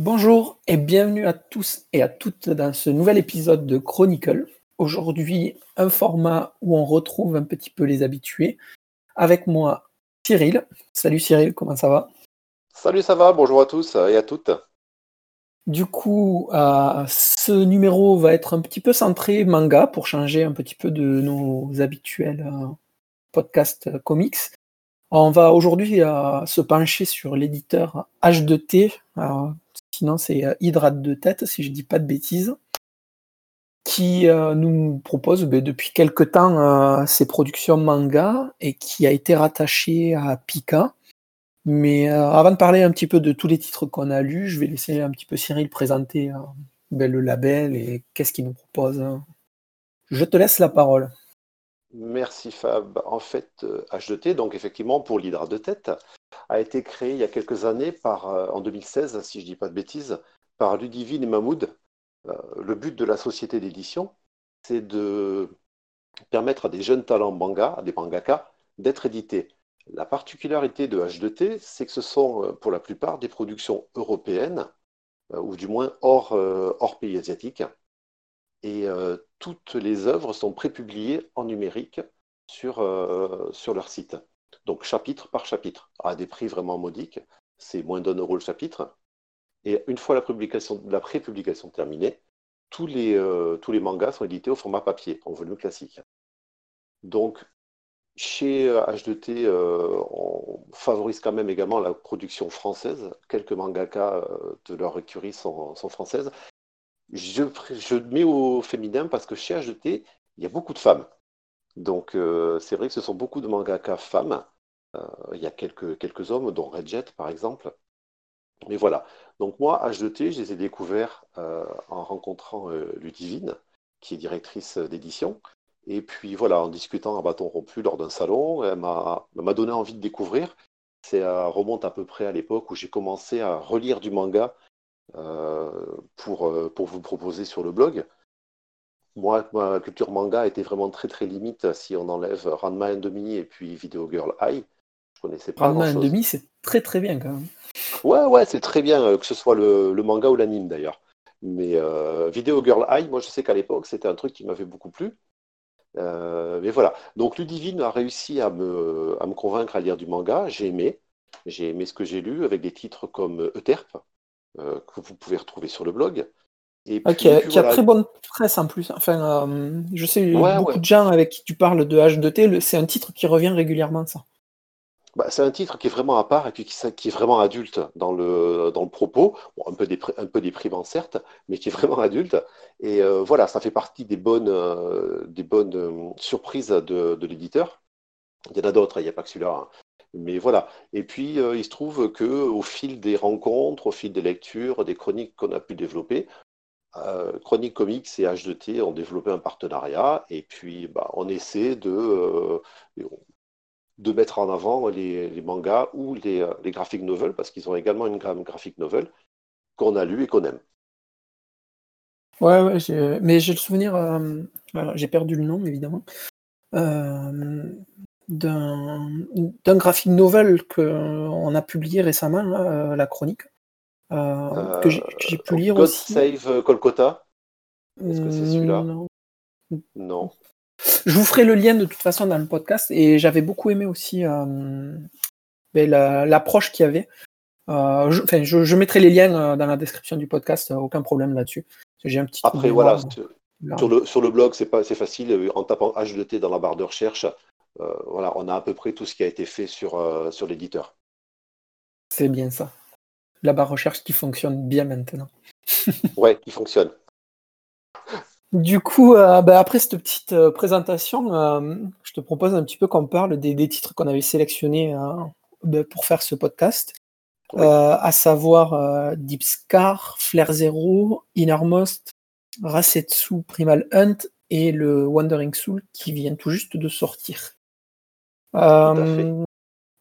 Bonjour et bienvenue à tous et à toutes dans ce nouvel épisode de Chronicle. Aujourd'hui, un format où on retrouve un petit peu les habitués. Avec moi, Cyril. Salut Cyril, comment ça va? Salut, ça va Bonjour à tous et à toutes. Du coup, euh, ce numéro va être un petit peu centré manga pour changer un petit peu de nos habituels euh, podcasts euh, comics. On va aujourd'hui se pencher sur l'éditeur H2T, sinon c'est Hydrate de tête, si je dis pas de bêtises, qui nous propose ben, depuis quelque temps ses productions manga et qui a été rattaché à Pika. Mais avant de parler un petit peu de tous les titres qu'on a lus, je vais laisser un petit peu Cyril présenter ben, le label et qu'est-ce qu'il nous propose. Je te laisse la parole. Merci Fab. En fait, H2T, donc effectivement pour l'hydrate de tête, a été créé il y a quelques années par, en 2016, si je ne dis pas de bêtises, par Ludivine et Mahmoud. le but de la société d'édition, c'est de permettre à des jeunes talents manga, à des mangaka, d'être édités. La particularité de H2T, c'est que ce sont pour la plupart des productions européennes, ou du moins hors, pays asiatiques et euh, toutes les œuvres sont prépubliées en numérique euh, sur leur site. Donc chapitre par chapitre, à des prix vraiment modiques, c'est moins d'un euro le chapitre. Et une fois la, publication, la prépublication terminée, tous les, euh, tous les mangas sont édités au format papier, en volume classique. Donc chez H2T, on favorise quand même également la production française. Quelques mangaka de leur écurie sont, françaises. Je, je mets au féminin parce que chez HDT, il y a beaucoup de femmes. Donc euh, c'est vrai que ce sont beaucoup de mangaka femmes. Euh, il y a quelques, hommes, dont Redjet par exemple. Mais voilà. Donc moi, H2T, je les ai découverts euh, en rencontrant Ludivine, qui est directrice d'édition. Et puis voilà, en discutant à bâton rompu lors d'un salon, elle m'a donné envie de découvrir. Ça remonte à peu près à l'époque où j'ai commencé à relire du manga pour vous proposer sur le blog. Moi, ma culture manga était vraiment très très limite si on enlève Ranma demi et puis Video Girl Eye. Je connaissais pas Ranma demi, c'est très très bien quand même. Ouais, ouais, c'est très bien, euh, que ce soit le, le manga ou l'anime d'ailleurs. Mais Video Girl Eye, moi je sais qu'à l'époque c'était un truc qui m'avait beaucoup plu. mais voilà. Donc Ludivine a réussi à me, à me convaincre à lire du manga. J'ai aimé. J'ai aimé ce que j'ai lu avec des titres comme Euterpe, euh, que vous pouvez retrouver sur le blog. Et qui, a, très bonne presse en plus. Enfin, euh, je sais beaucoup de gens avec qui tu parles de H2T, c'est un titre qui revient régulièrement, ça. Bah, c'est un titre qui est vraiment à part et puis qui, qui est vraiment adulte dans le, dans le propos, un, peu un peu déprimant certes, mais qui est vraiment adulte. Et euh, voilà, ça fait partie des bonnes, des bonnes surprises de, de l'éditeur. Il y en a d'autres, il n'y a pas que celui-là. Hein. Mais voilà. Et puis, euh, il se trouve que au fil des rencontres, au fil des lectures, des chroniques qu'on a pu développer, euh, Chronique Comics et H2T ont développé un partenariat. Et puis, bah, on essaie de, euh, de mettre en avant les, mangas ou les, les graphic novels, parce qu'ils ont également une gamme graphic novel qu'on a lu et qu'on aime. Ouais, mais j'ai le souvenir, j'ai perdu le nom évidemment, d'un graphic novel qu'on a publié récemment, euh, la chronique, euh, que j'ai pu lire God aussi. Save Kolkata Est-ce que c'est celui-là non. non. Je vous ferai le lien de toute façon dans le podcast et j'avais beaucoup aimé aussi euh, ben, l'approche qu'il y avait. je, enfin, je, mettrai les liens dans la description du podcast, aucun problème là-dessus. J'ai un petit Après, voilà, sur le, sur le blog, c'est facile. En tapant H2T dans la barre de recherche, euh, voilà, on a à peu près tout ce qui a été fait sur, euh, sur l'éditeur. C'est bien ça. La barre recherche qui fonctionne bien maintenant. ouais, qui fonctionne. Du coup, euh, bah, après cette petite présentation, je te propose un petit peu qu'on parle des, titres qu'on avait sélectionnés pour faire ce podcast, à savoir Deep Scar, Flare Zero, Innermost, Rasetsu Primal Hunt et le Wandering Soul qui vient tout juste de sortir. Euh,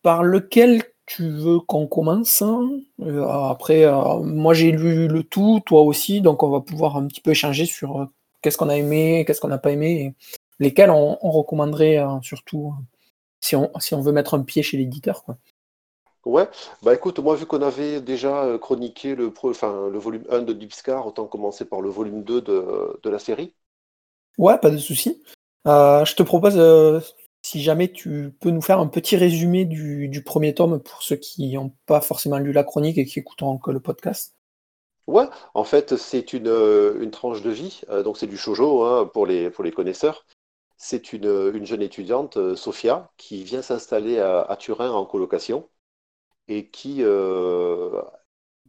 par lequel tu veux qu'on commence hein euh, Après, euh, moi j'ai lu le tout, toi aussi, donc on va pouvoir un petit peu échanger sur qu'est-ce qu'on a aimé, qu'est-ce qu'on n'a pas aimé, et lesquels on, recommanderait surtout si on, si on veut mettre un pied chez l'éditeur. Ouais, bah écoute, moi vu qu'on avait déjà euh, chroniqué le, enfin, le volume 1 de Deepscar, autant commencer par le volume 2 de, de la série. Ouais, pas de souci. Euh, je te propose, euh, si jamais tu peux nous faire un petit résumé du, premier tome pour ceux qui n'ont pas forcément lu la chronique et qui écouteront que le podcast? Ouais, en fait, c'est une, une, tranche de vie, donc c'est du shojo hein, pour, les, connaisseurs. C'est une, une, jeune étudiante, Sophia, qui vient s'installer à, Turin en colocation et qui, euh,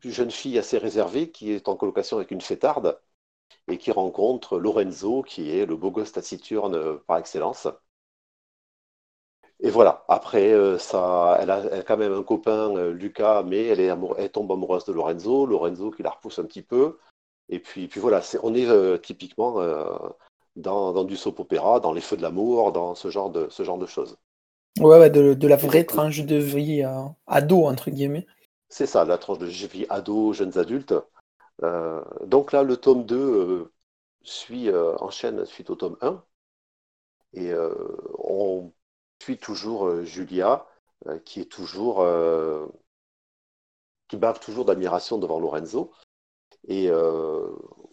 une jeune fille assez réservée, qui est en colocation avec une fêtarde et qui rencontre Lorenzo, qui est le beau gosse taciturne euh, par excellence. Et voilà, après, euh, ça, elle, a, quand même un copain, euh, Lucas, mais elle, est elle tombe amoureuse de Lorenzo, Lorenzo qui la repousse un petit peu. Et puis, puis voilà, on est typiquement dans, du soap opéra, dans les feux de l'amour, dans ce genre de, ce genre de choses. Ouais, de, la vraie tranche de vie ado, entre guillemets. C'est ça, la tranche de vie ado, jeunes adultes. Euh, donc là, le tome 2 euh, suit, euh, enchaîne suite au tome 1. Et on suit toujours Julia, qui est toujours. qui bave toujours d'admiration devant Lorenzo, et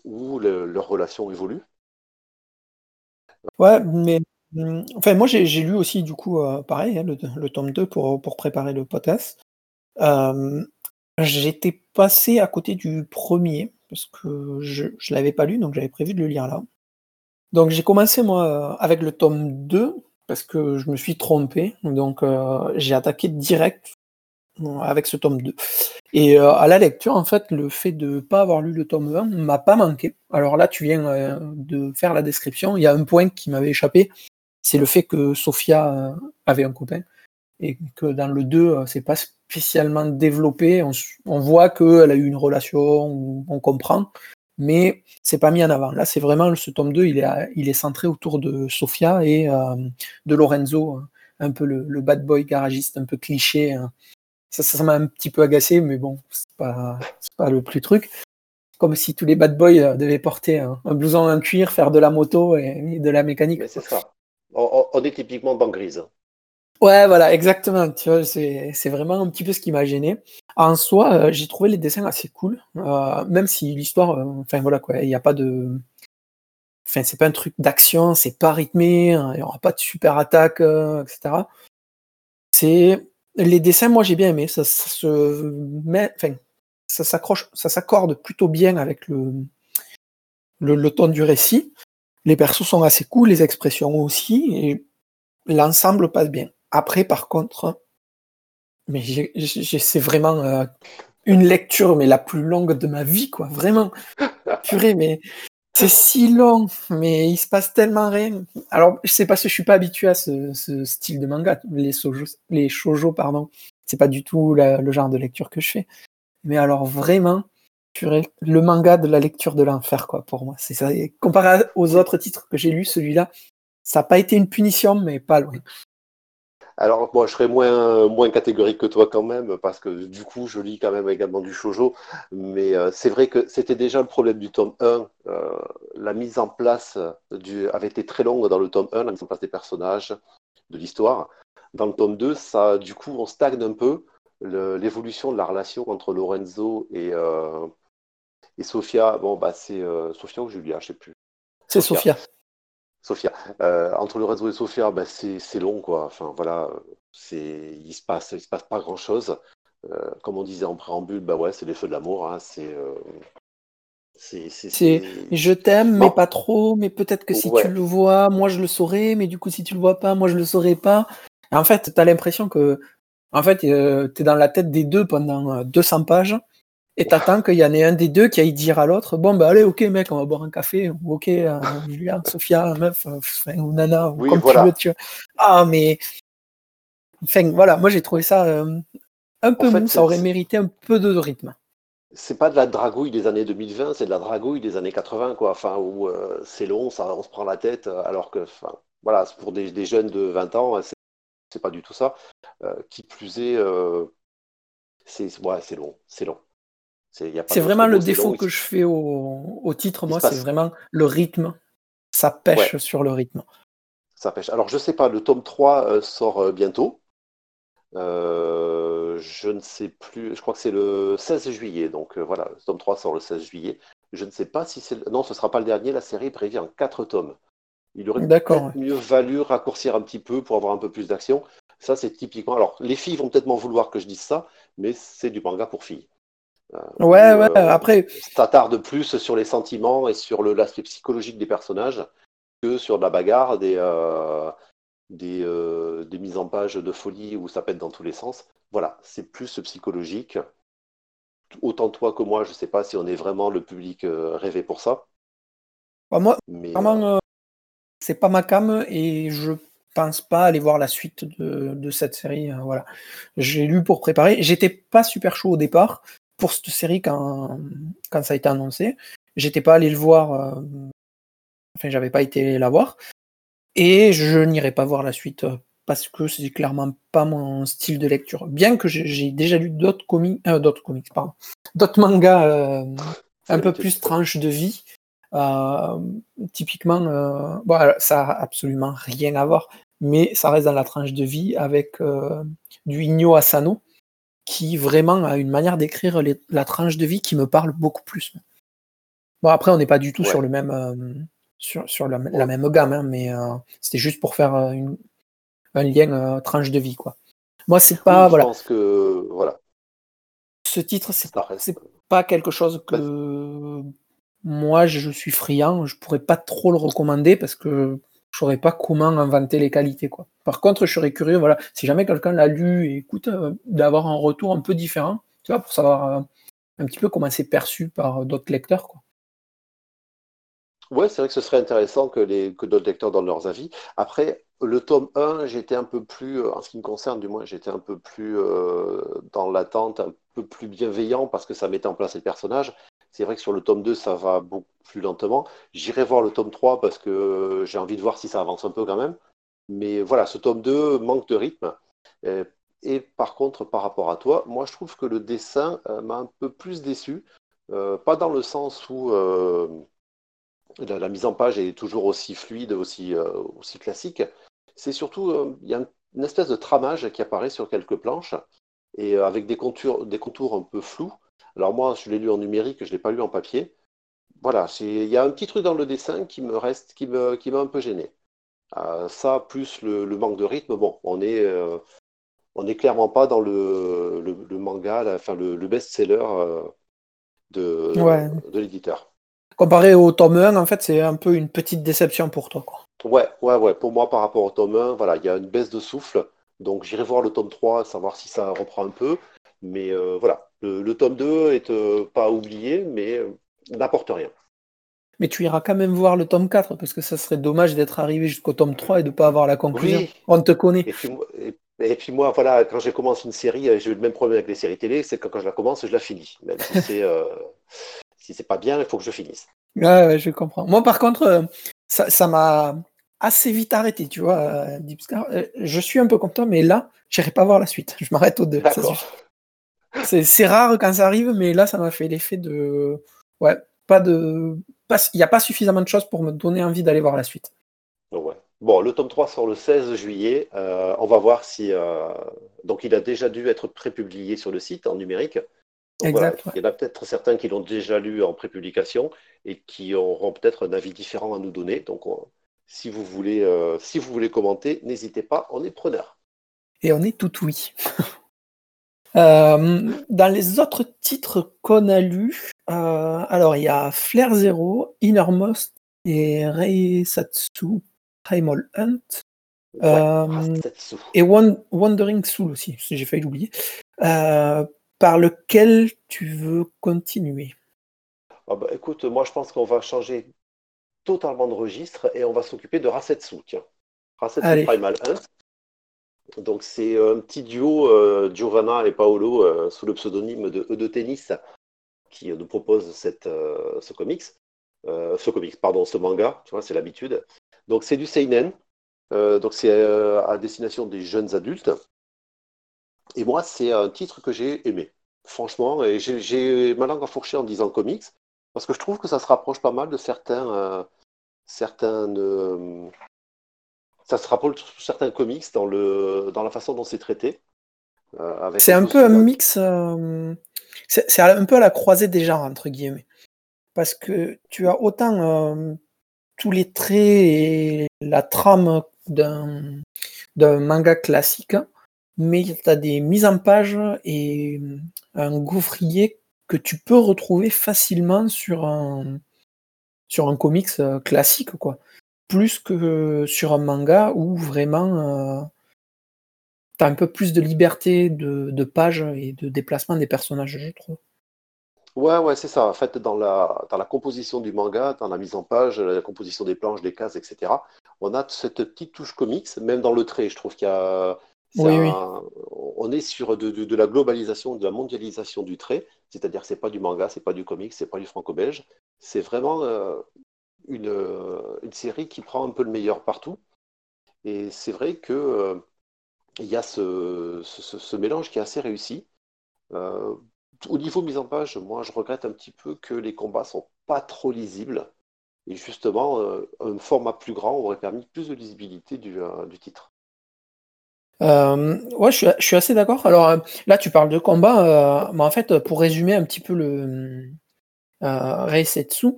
où leur relation évolue. Ouais, mais Mmh, enfin, moi, j'ai lu aussi, du coup, euh, pareil, hein, le, tome 2 pour, pour préparer le podcast. J'étais passé à côté du premier, parce que je ne l'avais pas lu, donc j'avais prévu de le lire là. Donc j'ai commencé, moi, avec le tome 2, parce que je me suis trompé. Donc euh, j'ai attaqué direct euh, avec ce tome 2. Et à la lecture, en fait, le fait de ne pas avoir lu le tome 1 m'a pas manqué. Alors là, tu viens de faire la description. Il y a un point qui m'avait échappé c'est le fait que Sophia euh, avait un copain et que dans le 2, euh, c'est pas spécialement développé. On, voit qu'elle a eu une relation, on comprend, mais c'est pas mis en avant. Là, c'est vraiment ce tome 2, il est, il est centré autour de Sophia et euh, de Lorenzo, un peu le, bad boy garagiste, un peu cliché. Hein. Ça, ça m'a un petit peu agacé, mais bon, c'est pas, pas le plus truc. Comme si tous les bad boys devaient porter un, blouson en cuir, faire de la moto et de la mécanique. C'est ça. On, est typiquement dans grise. Ouais, voilà, exactement. Tu vois, c'est, vraiment un petit peu ce qui m'a gêné. En soi, euh, j'ai trouvé les dessins assez cool, euh, même si l'histoire, euh, enfin voilà quoi, il n'y a pas de, enfin c'est pas un truc d'action, c'est pas rythmé, hein, il n'y aura pas de super attaque, etc. C'est les dessins, moi j'ai bien aimé, ça, se met, enfin ça s'accroche, ça s'accorde plutôt bien avec le, le, le ton du récit. Les persos sont assez cool, les expressions aussi, et l'ensemble passe bien. Après, par contre, mais c'est vraiment euh, une lecture, mais la plus longue de ma vie, quoi. Vraiment. Purée, mais c'est si long, mais il se passe tellement rien. Alors, je sais pas si je suis pas habitué à ce, style de manga. Les, sojo, les shoujo, pardon. C'est pas du tout le genre de lecture que je fais. Mais alors, vraiment, le manga de la lecture de l'enfer, quoi, pour moi. C'est ça. comparé aux autres titres que j'ai lus, celui-là, ça n'a pas été une punition, mais pas loin. Alors, moi, je serais moins, moins catégorique que toi quand même, parce que du coup, je lis quand même également du shojo. Mais euh, c'est vrai que c'était déjà le problème du tome 1. Euh, la mise en place du, avait été très longue dans le tome 1, la mise en place des personnages, de l'histoire. Dans le tome 2, ça, du coup, on stagne un peu l'évolution de la relation entre Lorenzo et, euh, et Sophia, bon, bah, c'est euh, Sophia ou Julia, je sais plus. C'est Sophia. Sophia. Euh, entre le réseau et Sophia, bah, c'est long, quoi. Enfin, voilà, il se passe, il se passe pas grand chose. Euh, comme on disait en préambule, bah ouais, c'est les feux de l'amour. Hein, c'est c'est je t'aime, mais pas trop. Mais peut-être que si tu le vois, moi je le saurais. Mais du coup, si tu le vois pas, moi je le saurais pas. en fait, tu as l'impression que, en fait, tu es dans la tête des deux pendant 200 pages et t'attends qu'il y en ait un des deux qui aille dire à l'autre bon bah allez ok mec on va boire un café ou ok euh, Julia Sophia meuf euh, ou Nana ou comme tu veux tu ah mais enfin voilà moi j'ai trouvé ça euh, un peu mou ça aurait mérité un peu de rythme. C'est pas de la dragouille des années 2020 c'est de la dragouille des années 80 quoi enfin où c'est long ça on se prend la tête alors que enfin voilà pour des, des, jeunes de 20 ans c'est pas du tout ça. Qui plus est c'est ouais, c'est long c'est long c'est vraiment le défaut que je fais au, titre, moi, c'est vraiment le rythme. Ça pêche sur le rythme. Ça pêche. Alors, je sais pas, le tome 3 euh, sort euh, bientôt. je ne sais plus, je crois que c'est le 16 juillet, donc voilà, le tome 3 sort le 16 juillet. Je ne sais pas si c'est. Non, ce ne sera pas le dernier, la série prévue en 4 tomes. Il aurait peut-être mieux valu raccourcir un petit peu pour avoir un peu plus d'action. Ça, c'est typiquement. Alors, les filles vont peut-être m'en vouloir que je dise ça, mais c'est du manga pour filles. Euh, ouais, ouais, euh, après. Ça tarde plus sur les sentiments et sur l'aspect psychologique des personnages que sur de la bagarre, des, euh, des, mises en page de folie où ça pète dans tous les sens. Voilà, c'est plus psychologique. Autant toi que moi, je ne sais pas si on est vraiment le public rêvé pour ça. Bah, moi, mais, vraiment, c'est pas ma cam et je pense pas aller voir la suite de, cette série. Hein, voilà. J'ai lu pour préparer. J'étais pas super chaud au départ pour cette série quand, quand ça a été annoncé. J'étais pas allé le voir. Euh, enfin, j'avais pas été la voir. Et je n'irai pas voir la suite euh, parce que c'est clairement pas mon style de lecture. Bien que j'ai déjà lu d'autres comics, euh, d'autres comics, pardon, d'autres mangas un peu plus tranche de vie. typiquement, bon, ça a absolument rien à voir mais ça reste dans la tranche de vie avec du Igno Asano, qui vraiment a une manière d'écrire la tranche de vie qui me parle beaucoup plus. Bon, après, on n'est pas du tout sur le même euh, sur, sur la, même gamme, hein, mais euh, c'était juste pour faire une, un lien tranche de vie, quoi. Moi, c'est pas voilà. Je pense que voilà. Ce titre, c'est pas, pas quelque chose que moi je suis friand. Je pourrais pas trop le recommander parce que je saurais pas comment inventer les qualités. Quoi. Par contre, je serais curieux, voilà, si jamais quelqu'un l'a lu et écoute, euh, d'avoir un retour un peu différent, tu vois, pour savoir euh, un petit peu comment c'est perçu par d'autres lecteurs. Quoi. Ouais, c'est vrai que ce serait intéressant que, les, que d'autres lecteurs donnent leurs avis. Après, le tome 1, j'étais un peu plus, euh, en ce qui me concerne du moins, j'étais un peu plus dans l'attente, un peu plus bienveillant parce que ça mettait en place les personnages. C'est vrai que sur le tome 2, ça va beaucoup plus lentement. J'irai voir le tome 3 parce que j'ai envie de voir si ça avance un peu quand même. Mais voilà, ce tome 2 manque de rythme. Et, par contre, par rapport à toi, moi je trouve que le dessin euh, m'a un peu plus déçu. Euh, pas dans le sens où euh, la, mise en page est toujours aussi fluide, aussi, classique. C'est surtout, il y a une espèce de tramage qui apparaît sur quelques planches et avec des contours un peu flous. Alors moi, je l'ai lu en numérique, je ne l'ai pas lu en papier. Voilà, il y a un petit truc dans le dessin qui me reste, qui m'a un peu gêné. Euh, ça, plus le, manque de rythme, bon, on est, euh, on n'est clairement pas dans le, le, manga, enfin le, best-seller euh, de, de l'éditeur. Comparé au tome 1, en fait, c'est un peu une petite déception pour toi. Quoi. Ouais, ouais, ouais. Pour moi, par rapport au tome 1, voilà, il y a une baisse de souffle. Donc j'irai voir le tome 3, savoir si ça reprend un peu. Mais voilà, le, tome 2 est euh, pas oublié, mais euh, n'apporte rien. Mais tu iras quand même voir le tome 4, parce que ça serait dommage d'être arrivé jusqu'au tome 3 et de ne pas avoir la conclusion. On te connaît. Et puis, moi, voilà, quand j'ai commencé une série, euh, j'ai eu le même problème avec les séries télé, c'est que quand je la commence, je la finis. Même si c'est si c'est pas bien, il faut que je finisse. Ouais, je comprends. Moi, par contre, ça m'a assez vite arrêté, tu vois, Je suis un peu comme toi, mais là, je n'irai pas voir la suite. Je m'arrête au 2. C'est rare quand ça arrive, mais là, ça m'a fait l'effet de. Ouais, pas de. Il n'y a pas suffisamment de choses pour me donner envie d'aller voir la suite. Ouais. Bon, le tome 3 sort le 16 juillet. Euh, on va voir si. Euh, donc, il a déjà dû être prépublié sur le site en numérique. exact. Il y en a peut-être certains qui l'ont déjà lu en prépublication et qui auront peut-être un avis différent à nous donner. Donc, si, vous voulez, euh, si vous voulez commenter, n'hésitez pas, on est preneur. Et on est tout oui. Euh, dans les autres titres qu'on a lus, euh, alors il y a Flare Zero, Innermost et Reisatsu Primal Hunt. Euh, et Wandering Soul aussi, j'ai failli l'oublier. par lequel tu veux continuer? Ah bah, Écoute, moi je pense qu'on va changer totalement de registre et on va s'occuper de Rasetsu. Tiens. Rasetsu Primal Hunt. Donc c'est un petit duo, euh, Giovanna et Paolo, euh, sous le pseudonyme de E de Tennis, qui nous propose euh, ce comics. ce comics, pardon, ce manga, tu vois, c'est l'habitude. Donc c'est du Seinen, donc c'est à destination des jeunes adultes. Et moi, c'est un titre que j'ai aimé, franchement, et j'ai ma langue enfourchée en disant comics, parce que je trouve que ça se rapproche pas mal de certains, certaines ça se rapproche de certains comics dans, le, dans la façon dont c'est traité. c'est un peu un mix. c'est un peu à la croisée des genres, entre guillemets. Parce que tu as autant tous les traits et la trame d'un manga classique, mais tu as des mises en page et un gaufrier que tu peux retrouver facilement sur un, sur un comics classique, quoi. Plus que sur un manga où vraiment tu as un peu plus de liberté de, de page et de déplacement des personnages, je trouve. Ouais, ouais, c'est ça. En fait, dans la, dans la composition du manga, dans la mise en page, la composition des planches, des cases, etc., on a cette petite touche comics, même dans le trait. Je trouve qu'il y a. Oui, On est sur de, la globalisation, de la mondialisation du trait, c'est-à-dire que c'est pas du manga, c'est pas du comics, c'est pas du franco-belge. C'est vraiment euh, une, une, série qui prend un peu le meilleur partout. Et c'est vrai que euh, il y a ce, ce, mélange qui est assez réussi. Euh, au niveau mise en page, moi, je regrette un petit peu que les combats sont pas trop lisibles. Et justement, euh, un format plus grand aurait permis plus de lisibilité du, euh, titre. Euh, ouais, je suis, assez d'accord. Alors là, tu parles de combat, mais en fait, pour résumer un petit peu le Reisetsu,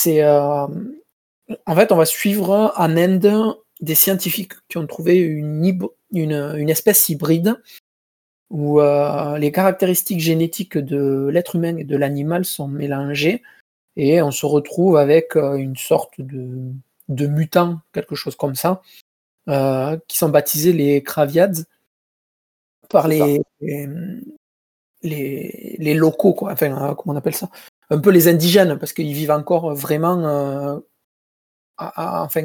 c'est en fait, on va suivre en Inde des scientifiques qui ont trouvé une, une espèce hybride où euh, les caractéristiques génétiques de l'être humain et de l'animal sont mélangées et on se retrouve avec euh, une sorte de, de mutants, quelque chose comme ça, euh, qui sont baptisés les Kraviads par les, les, les, locaux, quoi. enfin, comment on appelle ça? Un peu les indigènes, parce qu'ils vivent encore vraiment enfin,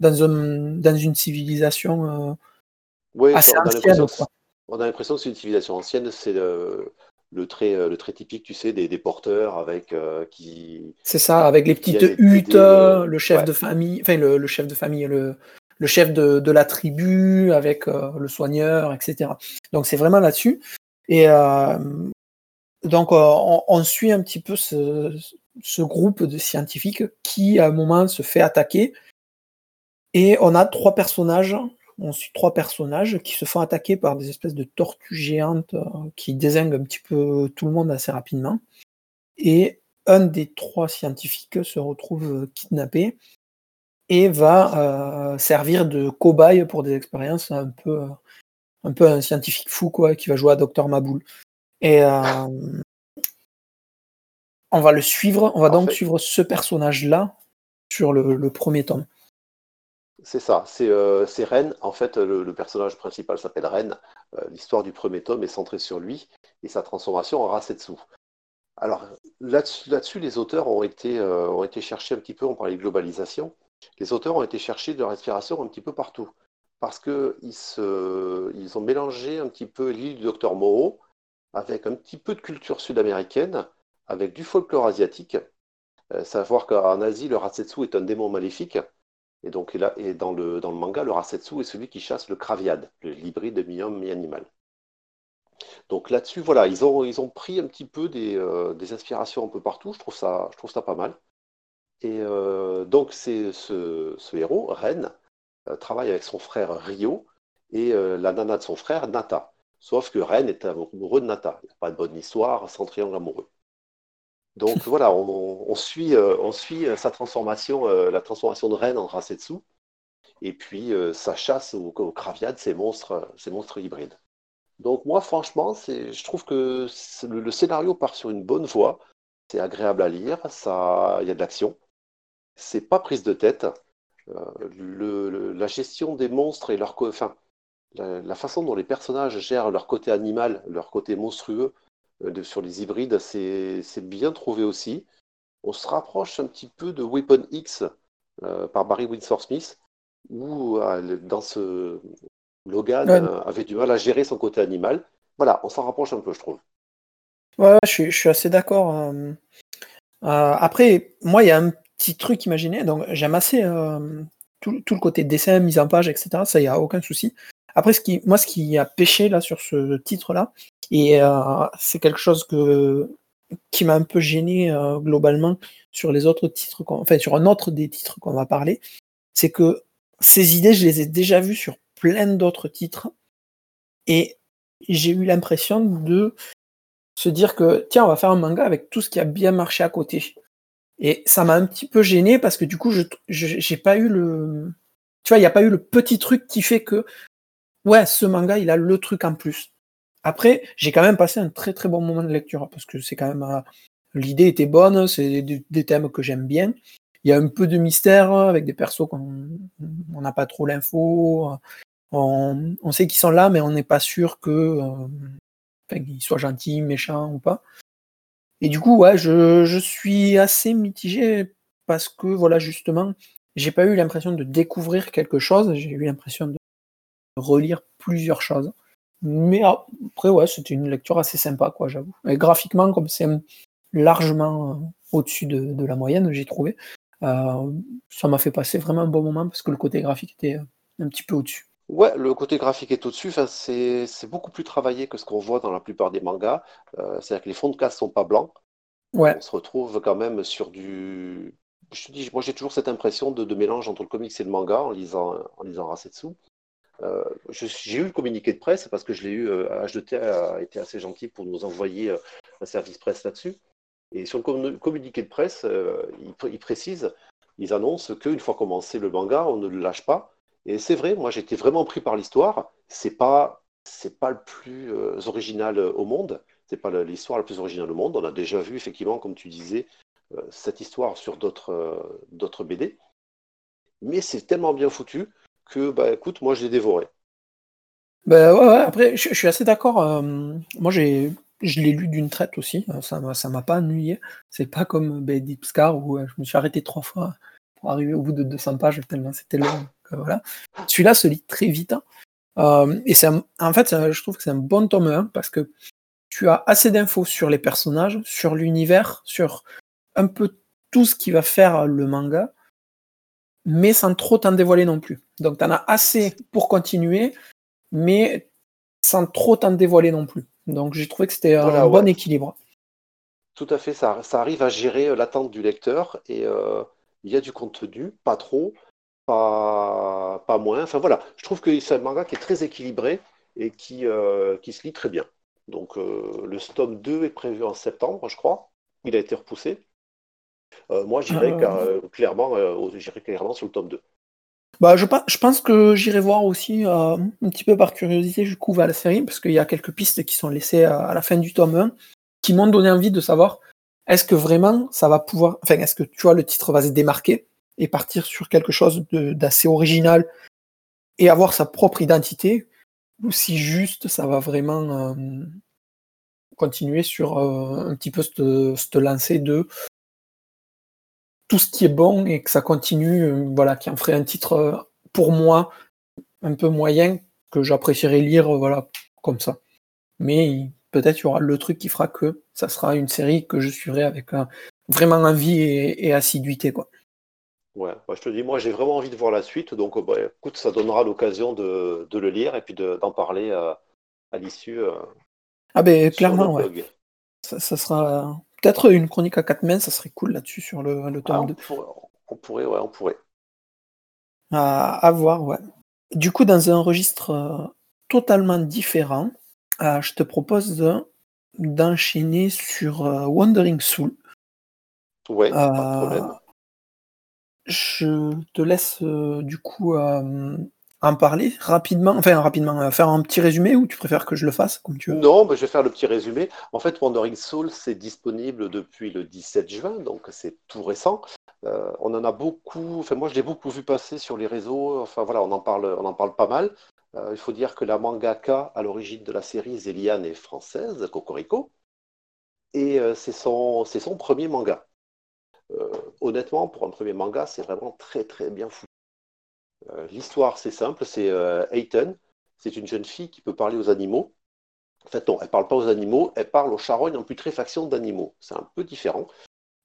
dans, un, dans une civilisation assez ancienne. On a l'impression que c'est une civilisation ancienne, c'est le, trait, euh, le trait typique, tu sais, des, porteurs avec euh, qui. C'est ça, avec les petites huttes, euh, le chef de famille, enfin le, chef de famille, le, le chef de, la tribu, avec le soigneur, etc. Donc c'est vraiment là-dessus. Et donc on, suit un petit peu ce, groupe de scientifiques qui à un moment se fait attaquer. Et on a trois personnages on suit trois personnages qui se font attaquer par des espèces de tortues géantes euh, qui désinguent un petit peu tout le monde assez rapidement. Et un des trois scientifiques se retrouve euh, kidnappé et va euh, servir de cobaye pour des expériences un peu, un peu un scientifique fou quoi, qui va jouer à Docteur Maboul. Et on va le suivre, on va donc suivre ce personnage-là sur le premier tome. C'est ça, c'est euh, Ren. En fait, le, personnage principal s'appelle Ren. Euh, l'histoire du premier tome est centrée sur lui et sa transformation en Rasetsu. Alors là-dessus, les auteurs ont été, euh, ont été cherchés un petit peu, on parlait de globalisation, les auteurs ont été chercher de leur inspiration un petit peu partout. Parce qu'ils ils ont mélangé un petit peu l'île du docteur Moreau avec un petit peu de culture sud-américaine, avec du folklore asiatique. savoir qu'en Asie, le Rasetsu est un démon maléfique et donc, là, et dans, le, manga, le Rasetsu est celui qui chasse le Kraviad, l'hybride mi-homme, mi-animal. Donc là-dessus, voilà, ils ont, pris un petit peu des, euh, des, inspirations un peu partout. Je trouve ça, pas mal. Et euh, donc, c'est ce, ce, héros, Ren, euh, travaille avec son frère Ryo et la nana de son frère, Nata. Sauf que Ren est amoureux de Nata. Il n'y a pas de bonne histoire sans triangle amoureux. Donc voilà, on, suit, euh, on suit euh, sa transformation, euh, la transformation de Ren en Rasetsu, et puis sa chasse au, au ces monstres, ces monstres hybrides. Donc moi, franchement, je trouve que le, scénario part sur une bonne voie. C'est agréable à lire, il y a de l'action. C'est pas prise de tête. la gestion des monstres et leur, enfin, la, façon dont les personnages gèrent leur côté animal, leur côté monstrueux, euh, sur les hybrides, c'est bien trouvé aussi. On se rapproche un petit peu de Weapon X euh, par Barry Windsor Smith, où euh, dans ce Logan avait du mal à gérer son côté animal. Voilà, on s'en rapproche un peu, je trouve. Ouais, je, suis, assez d'accord. après, moi, il y a un petit truc imaginé. Donc, j'aime assez tout, tout, le côté dessin, mise en page, etc. Ça, il n'y a aucun souci. Après, ce qui, moi, ce qui a pêché là sur ce titre-là, et euh, c'est quelque chose que, qui m'a un peu gêné euh, globalement sur les autres titres, enfin sur un autre des titres qu'on va parler, c'est que ces idées, je les ai déjà vues sur plein d'autres titres, et j'ai eu l'impression de se dire que tiens, on va faire un manga avec tout ce qui a bien marché à côté. Et ça m'a un petit peu gêné parce que du coup, je j'ai pas eu le. Tu vois, il n'y a pas eu le petit truc qui fait que, ouais, ce manga, il a le truc en plus. Après, j'ai quand même passé un très très bon moment de lecture parce que c'est quand même. Euh, l'idée était bonne, c'est des, thèmes que j'aime bien. Il y a un peu de mystère avec des persos qu'on n'a pas trop l'info. On, on, sait qu'ils sont là, mais on n'est pas sûr que euh, soient gentils, méchants ou pas. Et du coup, ouais, je, je suis assez mitigé parce que, voilà, justement, j'ai pas eu l'impression de découvrir quelque chose, j'ai eu l'impression de relire plusieurs choses. Mais après, ouais, c'était une lecture assez sympa, quoi, j'avoue. Et graphiquement, comme c'est largement euh, au-dessus de, la moyenne, j'ai trouvé, euh, ça m'a fait passer vraiment un bon moment parce que le côté graphique était euh, un petit peu au-dessus. Ouais, le côté graphique est au-dessus. Enfin, c'est, beaucoup plus travaillé que ce qu'on voit dans la plupart des mangas. c'est-à-dire que les fonds de casse sont pas blancs. Ouais. On se retrouve quand même sur du. Je te dis, moi j'ai toujours cette impression de, mélange entre le comics et le manga en lisant, en lisant Rasetsu. Euh, j'ai eu le communiqué de presse parce que je l'ai eu, euh, H2T a été assez gentil pour nous envoyer euh, un service presse là-dessus. Et sur le communiqué de presse, ils, précisent, ils annoncent qu'une fois commencé le manga, on ne le lâche pas. Et c'est vrai, moi j'étais vraiment pris par l'histoire. C'est pas, c'est pas le plus original au monde. C'est pas l'histoire la plus originale au monde. On a déjà vu effectivement, comme tu disais, cette histoire sur d'autres BD. Mais c'est tellement bien foutu que, bah, écoute, moi, je l'ai dévoré. Bah, ouais, après, je, suis assez d'accord. Euh, moi, j'ai, je l'ai lu d'une traite aussi. Euh, ça ne m'a pas ennuyé. C'est pas comme bah, Deep Scar où euh, je me suis arrêté trois fois pour arriver au bout de 200 pages tellement c'était long. voilà. Celui-là se lit très vite. Hein. et c'est en fait, je trouve que c'est un bon tome 1 parce que tu as assez d'infos sur les personnages, sur l'univers, sur un peu tout ce qui va faire le manga mais sans trop t'en dévoiler non plus. Donc tu en as assez pour continuer, mais sans trop t'en dévoiler non plus. Donc j'ai trouvé que c'était un bon équilibre. Tout à fait, ça, arrive à gérer euh, l'attente du lecteur et euh, il y a du contenu, pas trop, pas, pas moins. Enfin voilà, je trouve que c'est un manga qui est très équilibré et qui, euh, qui se lit très bien. Donc le tome 2 est prévu en septembre, je crois. Il a été repoussé. Euh, moi, j'irai ah. euh, clairement, euh, clairement sur le tome 2. Bah, je, je pense que j'irai voir aussi un petit peu par curiosité je couvre à la série, parce qu'il y a quelques pistes qui sont laissées à, la fin du tome 1 qui m'ont donné envie de savoir est-ce que vraiment ça va pouvoir. Enfin, est-ce que tu vois, le titre va se démarquer et partir sur quelque chose d'assez original et avoir sa propre identité, ou si juste ça va vraiment continuer sur un petit peu cette, lancée de tout ce qui est bon et que ça continue, euh, voilà, qui en ferait un titre euh, pour moi un peu moyen que j'apprécierais lire, euh, voilà, comme ça. Mais peut-être il y aura le truc qui fera que ça sera une série que je suivrai avec vraiment envie et, assiduité, quoi. Ouais, bah, je te dis, moi j'ai vraiment envie de voir la suite, donc bah, écoute, ça donnera l'occasion de, le lire et puis d'en parler à, l'issue. ah ben clairement, ouais. Ça, ça, sera Peut-être une chronique à quatre mains, ça serait cool là-dessus sur le, le tome 2. Ah, on pourrait, ouais, on pourrait. À, voir, ouais. Du coup, dans un registre euh, totalement différent, euh, je te propose d'enchaîner sur euh, Wandering Soul. Ouais, pas de problème. Je te laisse du coup en parler rapidement, enfin rapidement, euh, faire un petit résumé ou tu préfères que je le fasse comme tu veux? Non, je vais faire le petit résumé. En fait, Wandering Soul, c'est disponible depuis le 17 juin, donc c'est tout récent. Euh, on en a beaucoup, enfin moi je l'ai beaucoup vu passer sur les réseaux, enfin voilà, on en parle, on en parle pas mal. Euh, il faut dire que la mangaka à l'origine de la série, Zéliane, est française, Cocorico, et c'est son, son premier manga. honnêtement, pour un premier manga, c'est vraiment très très bien foutu. Euh, l'histoire, c'est simple, c'est euh, Hayton, c'est une jeune fille qui peut parler aux animaux. En fait, non, elle ne parle pas aux animaux, elle parle aux charognes en putréfaction d'animaux. C'est un peu différent.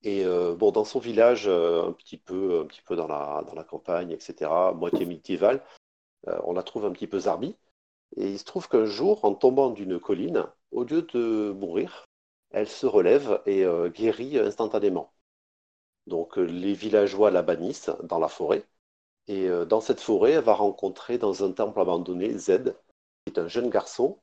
Et euh, dans son village, un petit peu, peu dans la, dans la campagne, etc., moitié médiévale, on la trouve un petit peu zarbi. Et il se trouve qu'un jour, en tombant d'une colline, au lieu de mourir, elle se relève et guérit instantanément. Donc les villageois la bannissent dans la forêt. Et euh, dans cette forêt, elle va rencontrer dans un temple abandonné Z, qui est un jeune garçon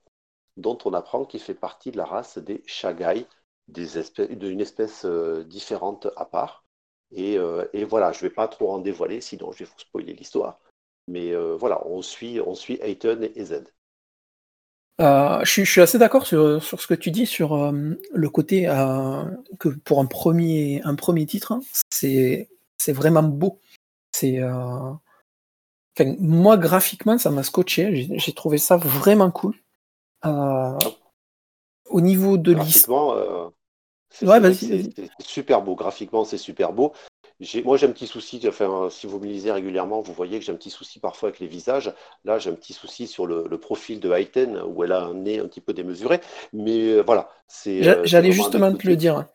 dont on apprend qu'il fait partie de la race des Shagai, d'une espèce euh, différente à part. Et, voilà, je ne vais pas trop en dévoiler, sinon je vais vous spoiler l'histoire. Mais voilà, on suit, on suit et Z. je, suis, assez d'accord sur, ce que tu dis sur le côté que pour un premier, un premier titre, hein, c'est vraiment beau. C'est moi, graphiquement, ça m'a scotché. J'ai trouvé ça vraiment cool. Euh, au niveau de l'histoire. Euh, c'est super beau. Graphiquement, c'est super beau. Moi, j'ai un petit souci. Enfin, si vous me lisez régulièrement, vous voyez que j'ai un petit souci parfois avec les visages. Là, j'ai un petit souci sur le, profil de Hayten, où elle a un nez un petit peu démesuré. Mais euh, voilà. J'allais justement te le dire.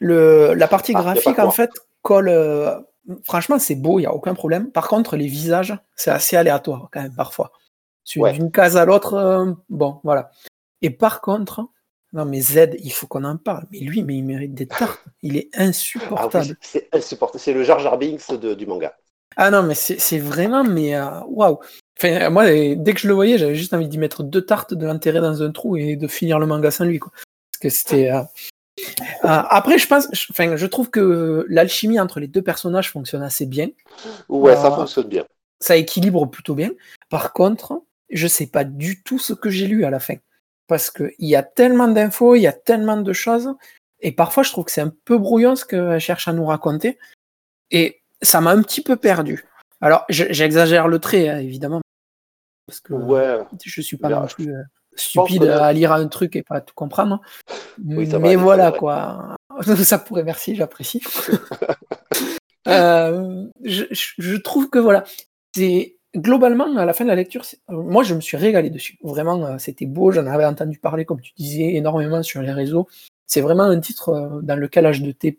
Le, la partie ah, graphique, en fait, colle franchement, c'est beau, il n'y a aucun problème. Par contre, les visages, c'est assez aléatoire quand même parfois. D'une case à l'autre, euh, bon, voilà. Et par contre, non mais Z, il faut qu'on en parle. Mais lui, mais il mérite des tartes. Il est insupportable. Ah c'est insupportable. C'est le Jar Jar Binks du manga. Ah non, mais c'est vraiment, mais euh, waouh. Enfin, moi, dès que je le voyais, j'avais juste envie d'y mettre deux tartes, de l'enterrer dans un trou et de finir le manga sans lui. Quoi. Parce que c'était. Euh, euh, après, je pense, enfin, je trouve que l'alchimie entre les deux personnages fonctionne assez bien. Ouais, ça euh, fonctionne bien. Ça équilibre plutôt bien. Par contre, je sais pas du tout ce que j'ai lu à la fin. Parce qu'il y a tellement d'infos, il y a tellement de choses. Et parfois, je trouve que c'est un peu brouillon ce qu'elle cherche à nous raconter. Et ça m'a un petit peu perdu. Alors, j'exagère le trait, hein, évidemment. Parce que ouais. je suis pas non plus. Euh, stupide à lire un truc et pas tout comprendre. Mais voilà quoi. ça pourrait, merci, j'apprécie. Euh, je, trouve que voilà, c'est globalement à la fin de la lecture, moi je me suis régalé dessus. Vraiment, euh, c'était beau. J'en avais entendu parler, comme tu disais, énormément sur les réseaux. C'est vraiment un titre euh, dans lequel H2T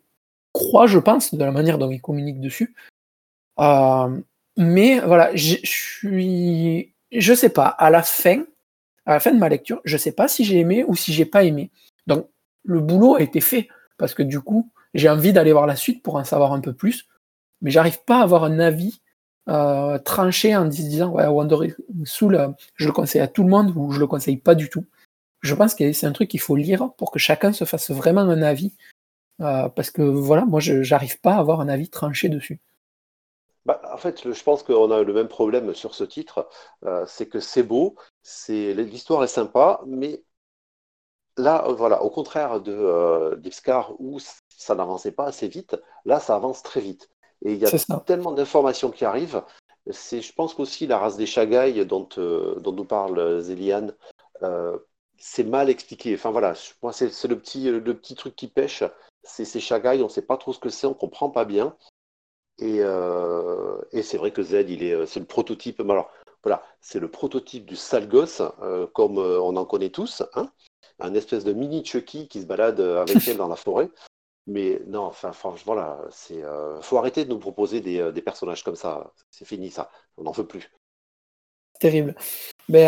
croit, je pense, de la manière dont il communique dessus. mais voilà, je suis, je sais pas, à la fin, à la fin de ma lecture, je sais pas si j'ai aimé ou si j'ai pas aimé. Donc le boulot a été fait parce que du coup, j'ai envie d'aller voir la suite pour en savoir un peu plus, mais j'arrive pas à avoir un avis euh, tranché en disant ouais Wonder Soul, euh, je le conseille à tout le monde ou je le conseille pas du tout. Je pense que c'est un truc qu'il faut lire pour que chacun se fasse vraiment un avis, euh, parce que voilà, moi j'arrive pas à avoir un avis tranché dessus. Bah, en fait, je pense qu'on a le même problème sur ce titre, c'est que c'est beau, l'histoire est sympa, mais là, euh, voilà, au contraire de euh, où ça n'avançait pas assez vite, là, ça avance très vite. Et il y a tellement d'informations qui arrivent. C'est, je pense qu'aussi la race des Shagai dont, dont nous parle Zéliane, c'est mal expliqué. Enfin voilà, moi c'est, le petit, le petit truc qui pêche. C'est ces Shagai, on ne sait pas trop ce que c'est, on ne comprend pas bien. Euh, et, c'est vrai que Z, il est, c'est le prototype. Alors, voilà, c'est le prototype du sale gosse, euh, comme euh, on en connaît tous, hein, un espèce de mini Chucky qui se balade avec elle dans la forêt. Mais non, enfin, franchement, voilà, c'est, faut arrêter de nous proposer des, des, personnages comme ça. C'est fini, ça. On n'en veut plus. Terrible. Mais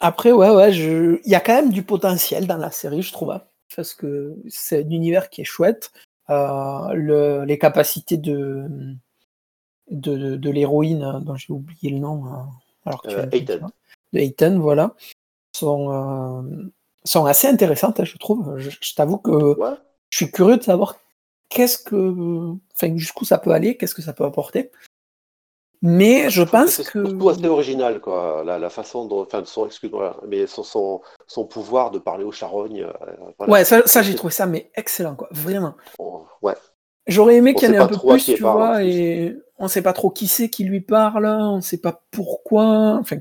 après, ouais, ouais, je... il y a quand même du potentiel dans la série, je trouve, hein, parce que c'est un univers qui est chouette. Euh, le, les capacités de, de, de, l'héroïne, dont j'ai oublié le nom, alors que euh, de Hayton, voilà, sont, euh, sont assez intéressantes, hein, je trouve. Je, t'avoue que je suis curieux de savoir qu'est-ce que, enfin, jusqu'où ça peut aller, qu'est-ce que ça peut apporter. Mais je, pense que. C'est surtout assez original, quoi. La, façon dont. Enfin, son, excuse-moi, mais son, son, pouvoir de parler aux charognes. Euh, ouais, ça, j'ai trouvé ça, mais excellent, quoi. Vraiment. ouais. J'aurais aimé qu'il y en ait un peu plus, tu vois, et on sait pas trop qui c'est qui lui parle, on sait pas pourquoi. Enfin,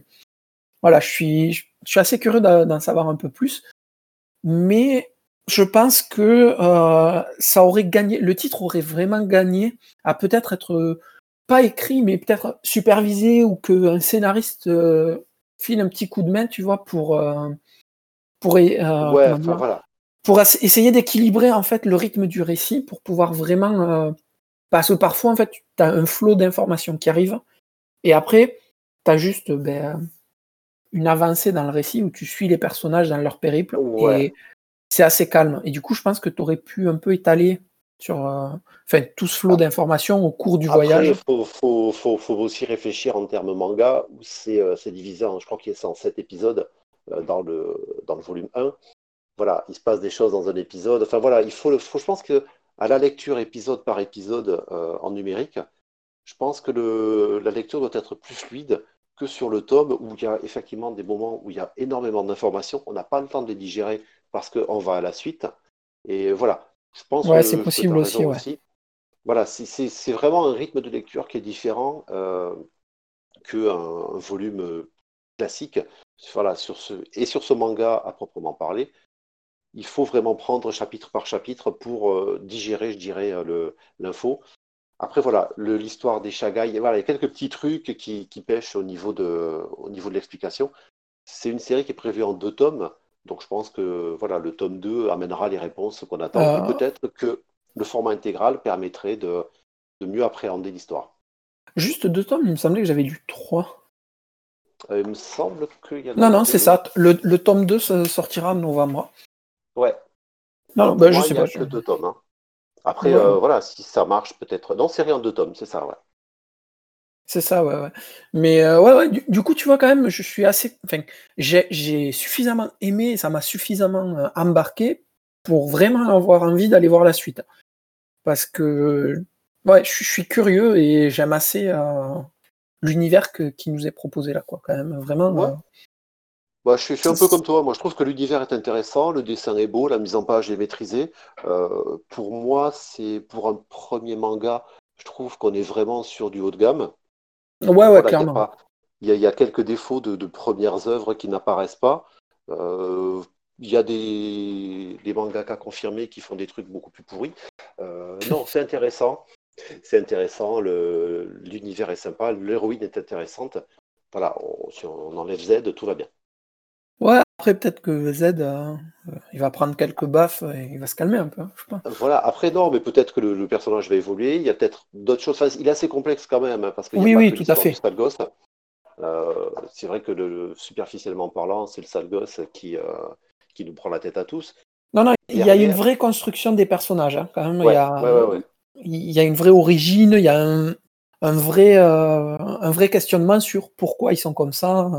voilà, je suis, je suis assez curieux d'en savoir un peu plus. Mais je pense que euh, ça aurait gagné, le titre aurait vraiment gagné à peut-être être pas écrit, mais peut-être supervisé ou qu'un scénariste euh, file un petit coup de main, tu vois, pour, euh, pour, euh, pour essayer d'équilibrer en fait le rythme du récit pour pouvoir vraiment. parce que parfois, en fait, tu as un flot d'informations qui arrive et après, tu as juste ben, une avancée dans le récit où tu suis les personnages dans leur périple et c'est assez calme. Et du coup, je pense que tu aurais pu un peu étaler sur euh, enfin, tout ce flot ah. d'informations au cours du voyage. Il faut, aussi réfléchir en termes manga, où c'est euh, divisé en, je crois qu'il y a 107 épisodes. dans, le, dans le volume 1. Voilà, il se passe des choses dans un épisode. Enfin voilà, il faut, le, faut je pense que à la lecture épisode par épisode en numérique, je pense que le, la lecture doit être plus fluide que sur le tome où il y a effectivement des moments où il y a énormément d'informations. On n'a pas le temps de les digérer parce qu'on va à la suite. Et voilà, je pense ouais, c'est possible aussi, aussi. Voilà, c'est vraiment un rythme de lecture qui est différent euh, qu'un volume classique. Voilà, sur ce, et sur ce manga à proprement parler, il faut vraiment prendre chapitre par chapitre pour euh, digérer, je dirais, euh, l'info. Après, voilà, l'histoire des Shagai, voilà, il y a quelques petits trucs qui, pêchent au niveau de, au niveau de l'explication. C'est une série qui est prévue en deux tomes, donc je pense que voilà, le tome 2 amènera les réponses qu'on attend. Euh. peut-être que le format intégral permettrait de, mieux appréhender l'histoire. Juste deux tomes, il me semblait que j'avais lu trois. Euh, il me semble qu'il y a. Non, non, c'est ça. Le, tome 2 sortira en novembre. Ouais. Non, bah, je sais pas. Que deux tomes. Hein. Après, euh, voilà, si ça marche, peut-être. Non, c'est rien de tomes, c'est ça, ouais. C'est ça, ouais, ouais. Mais euh, ouais, ouais, du, coup, tu vois, quand même, je suis assez. Enfin, j'ai suffisamment aimé, ça m'a suffisamment euh, embarqué pour vraiment avoir envie d'aller voir la suite. Parce que, ouais, je, suis curieux et j'aime assez l'univers qui nous est proposé là, quoi, quand même. Vraiment. Bah, je, suis, un peu comme toi. Moi, je trouve que l'univers est intéressant, le dessin est beau, la mise en page est maîtrisée. Euh, pour moi, c'est pour un premier manga, je trouve qu'on est vraiment sur du haut de gamme. Ouais, ouais, clairement. Il y, a quelques défauts de, premières œuvres qui n'apparaissent pas. Euh, il y a des, des mangakas confirmés qui font des trucs beaucoup plus pourris. Euh, non, c'est intéressant. C'est intéressant. L'univers est sympa. L'héroïne est intéressante. Voilà, si on enlève Z, tout va bien. Après peut-être que Z, euh, il va prendre quelques baffes et il va se calmer un peu, hein, je sais pas. Voilà, après non, mais peut-être que le, personnage va évoluer, il y a peut-être d'autres choses. Enfin, il est assez complexe quand même, hein, parce qu'il oui, a oui, tout à fait. Euh, c'est vrai que le, superficiellement parlant, c'est le sale gosse qui, euh, qui nous prend la tête à tous. Non, non, il y a une vraie construction des personnages, hein, quand même. il, y a, il y a une vraie origine, il y a un, un vrai, euh, un vrai questionnement sur pourquoi ils sont comme ça.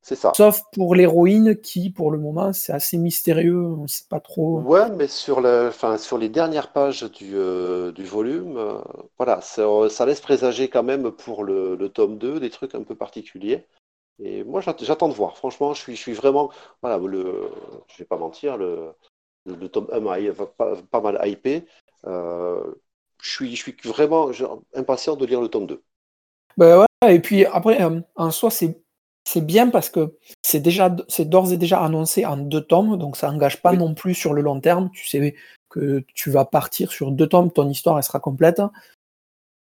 C'est ça. Sauf pour l'héroïne qui, pour le moment, c'est assez mystérieux, on sait pas trop. Ouais, mais sur, le, enfin, sur les dernières pages du, euh, du volume, euh, voilà, ça, ça, laisse présager quand même pour le, le, tome 2 des trucs un peu particuliers. Et moi, j'attends de voir. Franchement, je suis, je suis vraiment. Voilà, le, je vais pas mentir, le, le, tome 1 m'a pas, pas, mal hypé je suis, je suis vraiment impatient de lire le tome 2. Ben ouais, et puis après, euh, en soi, c'est c'est bien parce que c'est déjà c'est d'ores et déjà annoncé en deux tomes, donc ça engage pas non plus sur le long terme. Tu sais que tu vas partir sur deux tomes, ton histoire elle sera complète.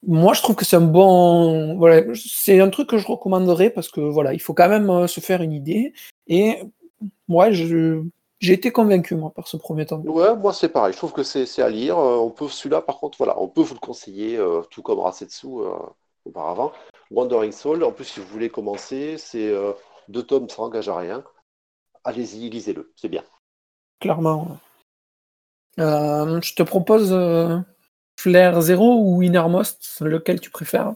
Moi, je trouve que c'est un bon, voilà, c'est un truc que je recommanderais parce que voilà, il faut quand même euh, se faire une idée. Et moi, je, j'ai été convaincu, moi, par ce premier tome. Ouais, moi, c'est pareil. Je trouve que c'est à lire. Euh, on peut, celui-là, par contre, voilà, on peut vous le conseiller, euh, tout comme Rasetsu euh, auparavant. Wandering Soul, en plus, si vous voulez commencer, c'est deux tomes, ça n'engage à rien. Allez-y, lisez-le, c'est bien. Clairement. je te propose Flair Zero ou Innermost, lequel tu préfères?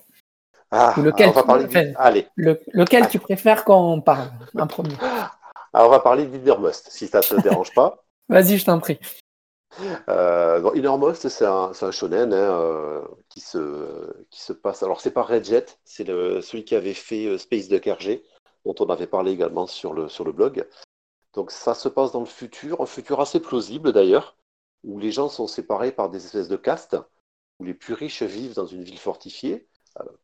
Ah, lequel on va parler Allez. lequel tu préfères quand on parle en premier? Alors, on va parler d'Innermost, si ça ne te dérange pas. Vas-y, je t'en prie. Euh, Innermost, c'est un, un, shonen hein, euh, qui, se, qui se passe. Alors, c'est pas Red Jet, c'est celui qui avait fait euh, Space Duck RG, dont on avait parlé également sur le, sur le blog. Donc, ça se passe dans le futur, un futur assez plausible d'ailleurs, où les gens sont séparés par des espèces de castes, où les plus riches vivent dans une ville fortifiée,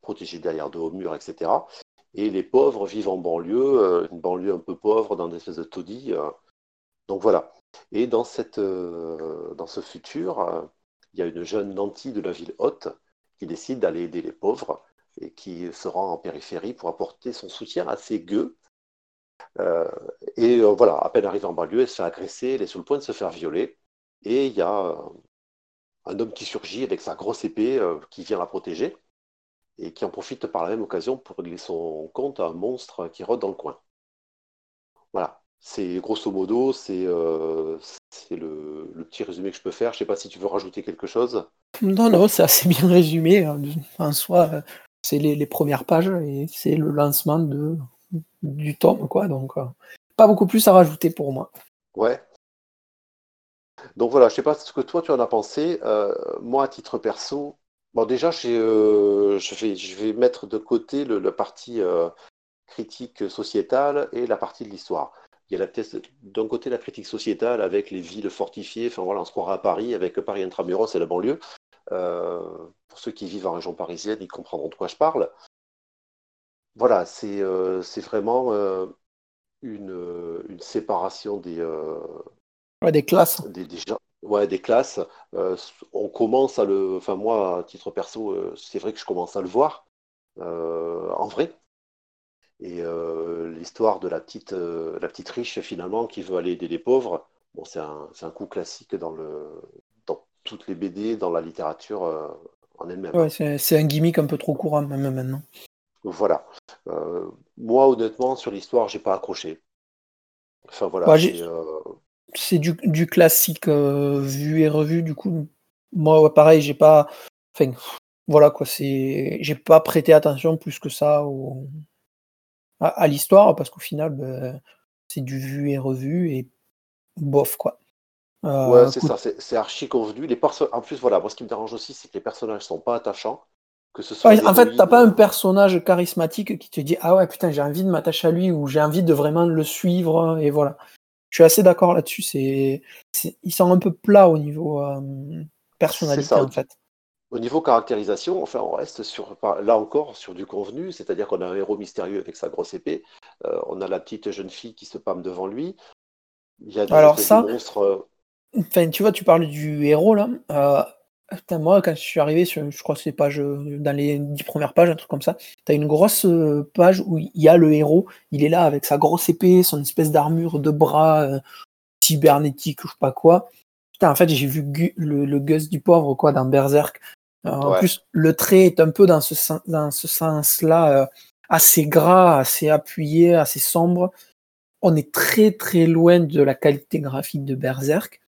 protégée derrière de hauts murs, etc et les pauvres vivent en banlieue, euh, une banlieue un peu pauvre dans des espèces de taudis. Euh. donc voilà. Et dans, cette, euh, dans ce futur, il y a une jeune nantie de la ville haute qui décide d'aller aider les pauvres et qui se rend en périphérie pour apporter son soutien à ses gueux. et voilà, à peine arrivée en banlieue, elle se fait agresser, elle est sur le point de se faire violer. Et il y a un homme qui surgit avec sa grosse épée qui vient la protéger et qui en profite par la même occasion pour régler son compte à un monstre qui rôde dans le coin. Voilà, c'est grosso modo, c'est euh, le, petit résumé que je peux faire. Je ne sais pas si tu veux rajouter quelque chose. Non, non, c'est assez bien résumé. Hein. En soi, c'est les, premières pages et c'est le lancement de, du tome, quoi. Donc, euh, pas beaucoup plus à rajouter pour moi. Ouais. Donc voilà, je sais pas ce que toi tu en as pensé. moi, à titre perso, bon déjà, je, vais, je vais mettre de côté le, la partie critique sociétale et la partie de l'histoire. Il y a d'un côté la critique sociétale avec les villes fortifiées, enfin voilà, on se croirait à Paris avec Paris intramuros et la banlieue. Euh, pour ceux qui vivent en région parisienne, ils comprendront de quoi je parle. Voilà, c'est euh, vraiment euh, une, une, séparation des, des classes. Des, ouais, des classes. on commence à le. Enfin, moi, à titre perso, c'est vrai que je commence à le voir en vrai. Et euh, l'histoire de la petite, euh, la petite riche, finalement, qui veut aller aider les pauvres, bon, c'est un, un, coup classique dans, le, dans toutes les BD, dans la littérature euh, en elle-même. Ouais, c'est un gimmick un peu trop courant, même maintenant. Voilà. moi, honnêtement, sur l'histoire, j'ai pas accroché. Enfin, voilà. C'est du, du, classique vu et revu, du coup. Moi, pareil, j'ai pas. Enfin, voilà quoi, c'est. J'ai pas prêté attention plus que ça au, à, l'histoire, parce qu'au final, ben, c'est du vu et revu et bof, quoi. Euh, ouais, c'est ça, c'est archi convenu. Les en plus, voilà, moi ce qui me dérange aussi, c'est que les personnages sont pas attachants. Que ce soit en fait, t'as pas un personnage charismatique qui te dit Ah ouais, putain, j'ai envie de m'attacher à lui ou j'ai envie de vraiment le suivre. Et voilà. Je suis assez d'accord là-dessus. C'est, ils sont un peu plats au niveau euh, personnalité, en fait. Au niveau caractérisation, enfin, on reste sur, là encore sur du convenu, c'est-à-dire qu'on a un héros mystérieux avec sa grosse épée, euh, on a la petite jeune fille qui se pâme devant lui. Il y a des, Alors ça, monstres. Euh, enfin, tu vois, tu parles du héros là. Euh, moi, quand je suis arrivé sur, je crois que c'est page dans les dix premières pages, un truc comme ça, tu as une grosse page où il y a le héros, il est là avec sa grosse épée, son espèce d'armure de bras cybernétique, je sais pas quoi. Putain, en fait, j'ai vu le, le Gus du pauvre quoi dans Berserk. En plus, le trait est un peu dans ce, dans ce sens-là, euh, assez gras, assez appuyé, assez sombre. On est très très loin de la qualité graphique de Berserk.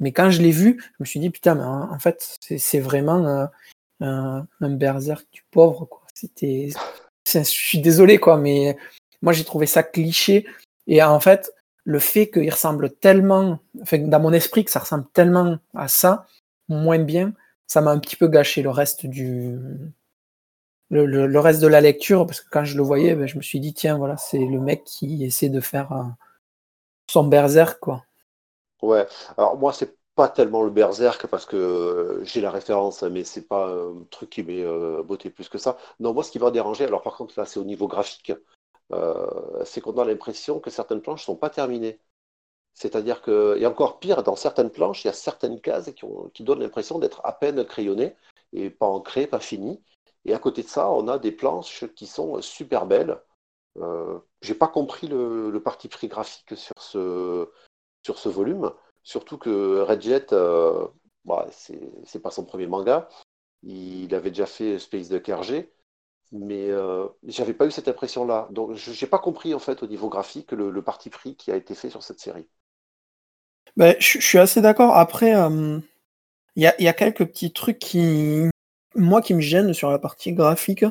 Mais quand je l'ai vu, je me suis dit, putain, mais en fait, c'est vraiment euh, un, Berserk du pauvre. Quoi. Je suis désolé, quoi, mais moi j'ai trouvé ça cliché. Et en fait, le fait qu'il ressemble tellement, dans mon esprit, que ça ressemble tellement à ça, moins bien, ça m'a un petit peu gâché le reste du le, reste de la lecture parce que quand je le voyais, ben, je me suis dit tiens voilà c'est le mec qui essaie de faire euh, son berserk quoi. Ouais, alors moi c'est pas tellement le berserk parce que euh, j'ai la référence mais c'est pas un truc qui m'est euh, beauté plus que ça. Non moi ce qui va déranger alors par contre là c'est au niveau graphique, c'est qu'on a l'impression que certaines planches sont pas terminées. C'est-à-dire que, et encore pire, dans certaines planches, il y a certaines cases qui, donnent l'impression d'être à peine crayonnées et pas ancrées, pas finies. Et à côté de ça, on a des planches qui sont super belles. Euh, j'ai pas compris le, parti pris graphique sur ce, sur ce volume, surtout que Red Jet, euh, bah, c'est pas son premier manga. Il avait déjà fait Space de KRG, mais euh, j'avais pas eu cette impression-là. Donc, j'ai pas compris en fait au niveau graphique le parti pris qui a été fait sur cette série. Ben, je, suis assez d'accord. Après, il y, a, y, a, quelques petits trucs qui, moi, qui me gênent sur la partie graphique.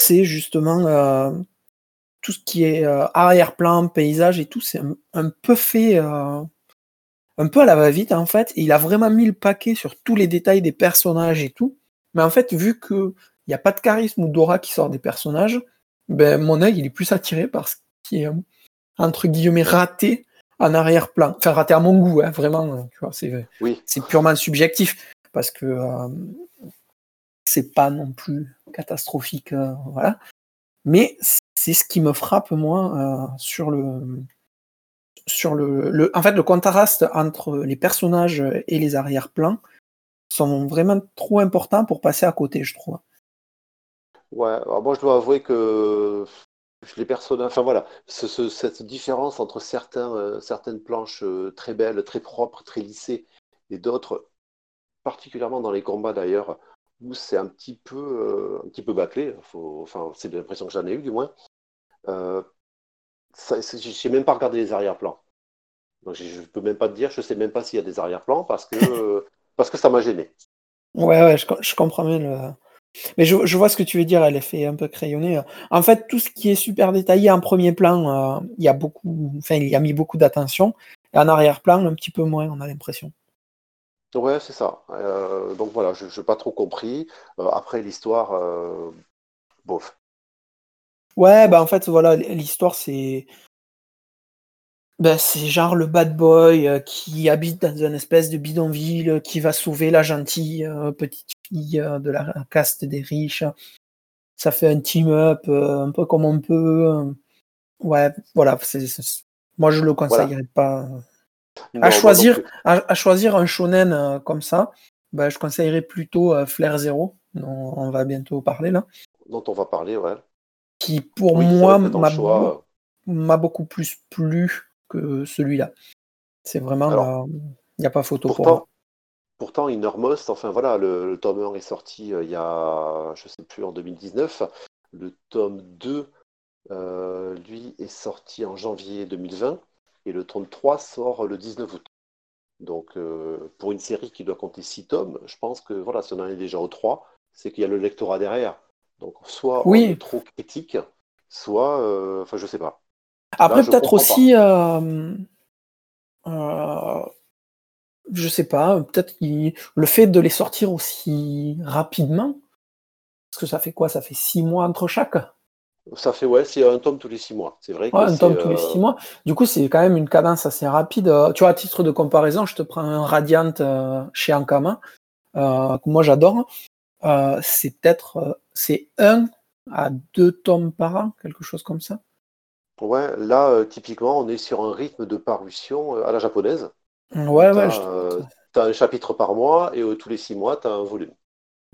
C'est justement euh, tout ce qui est euh, arrière-plan, paysage et tout. C'est un, peu fait, euh, un peu à la va-vite en fait. il a vraiment mis le paquet sur tous les détails des personnages et tout. Mais en fait, vu qu'il n'y a pas de charisme ou d'aura qui sort des personnages, ben, mon œil il est plus attiré par ce qui est entre guillemets raté en arrière-plan. Enfin, raté à mon goût, hein, vraiment. c'est, c'est purement subjectif parce que euh, c'est pas non plus catastrophique, euh, voilà. Mais c'est ce qui me frappe moi euh, sur le sur le, en fait le contraste entre les personnages et les arrière-plans sont vraiment trop importants pour passer à côté, je trouve. Ouais, moi je dois avouer que les personnages, enfin voilà, cette différence entre euh, certaines planches euh, très belles, très propres, très lissées, et d'autres, particulièrement dans les combats d'ailleurs, où c'est un petit peu, euh, un petit peu bâclé. enfin, c'est l'impression que j'en ai eu du moins. je n'ai même pas regardé les arrière-plans. je ne peux même pas te dire, je ne sais même pas s'il y a des arrière-plans parce que, parce que ça m'a gêné. Ouais, ouais, je, comprends bien Mais je, je, vois ce que tu veux dire, elle est fait un peu crayonnée. En fait, tout ce qui est super détaillé en premier plan, euh, il y a beaucoup, enfin, il y a mis beaucoup d'attention. Et en arrière-plan, un petit peu moins, on a l'impression. Ouais, c'est ça. Euh, donc voilà, je n'ai pas trop compris. Euh, après, l'histoire, euh, bof. Ouais, bah en fait, voilà, l'histoire, c'est. Ben, c'est genre le bad boy qui habite dans une espèce de bidonville, qui va sauver la gentille petite fille de la caste des riches. Ça fait un team-up un peu comme on peut. Ouais, voilà. moi, je le conseillerais pas. À choisir, non plus. à, à choisir un shonen euh, comme ça, bah, je conseillerais plutôt euh, Flair Zero, dont on va bientôt parler là, Dont on va parler, ouais. qui pour Oui, moi le m'a choix. beaucoup plus plu que celui-là. C'est vraiment, Alors, il n'y a pas photo pour moi. pourtant, pourtant, Innermost, enfin voilà, le, le tome 1 est sorti euh, il y a, je sais plus, en 2019. Le tome 2, euh, lui, est sorti en janvier 2020. Et le tome 3 sort le 19 août. Donc, euh, pour une série qui doit compter 6 tomes, je pense que voilà, si on en est déjà au 3, c'est qu'il y a le lectorat derrière. Donc, soit on est trop critique, soit, euh, enfin, je sais pas. Après, peut-être aussi, euh, euh, je sais pas, peut-être le fait de les sortir aussi rapidement, parce que ça fait quoi? Ça fait six mois entre chaque? Ça fait, ouais, c'est un tome tous les 6 mois. C'est vrai Ouais, un tome tous les euh, six mois. Du coup, c'est quand même une cadence assez rapide. Euh, Tu vois, à titre de comparaison, je te prends un Radiant euh, chez Ankama, euh, que moi j'adore. Euh, c'est peut-être euh, c'est un à deux tomes par an, quelque chose comme ça. Ouais, là, euh, typiquement, on est sur un rythme de parution euh, à la japonaise. Ouais, ouais, je, euh, t'as un chapitre par mois et euh, tous les 6 mois, tu as un volume.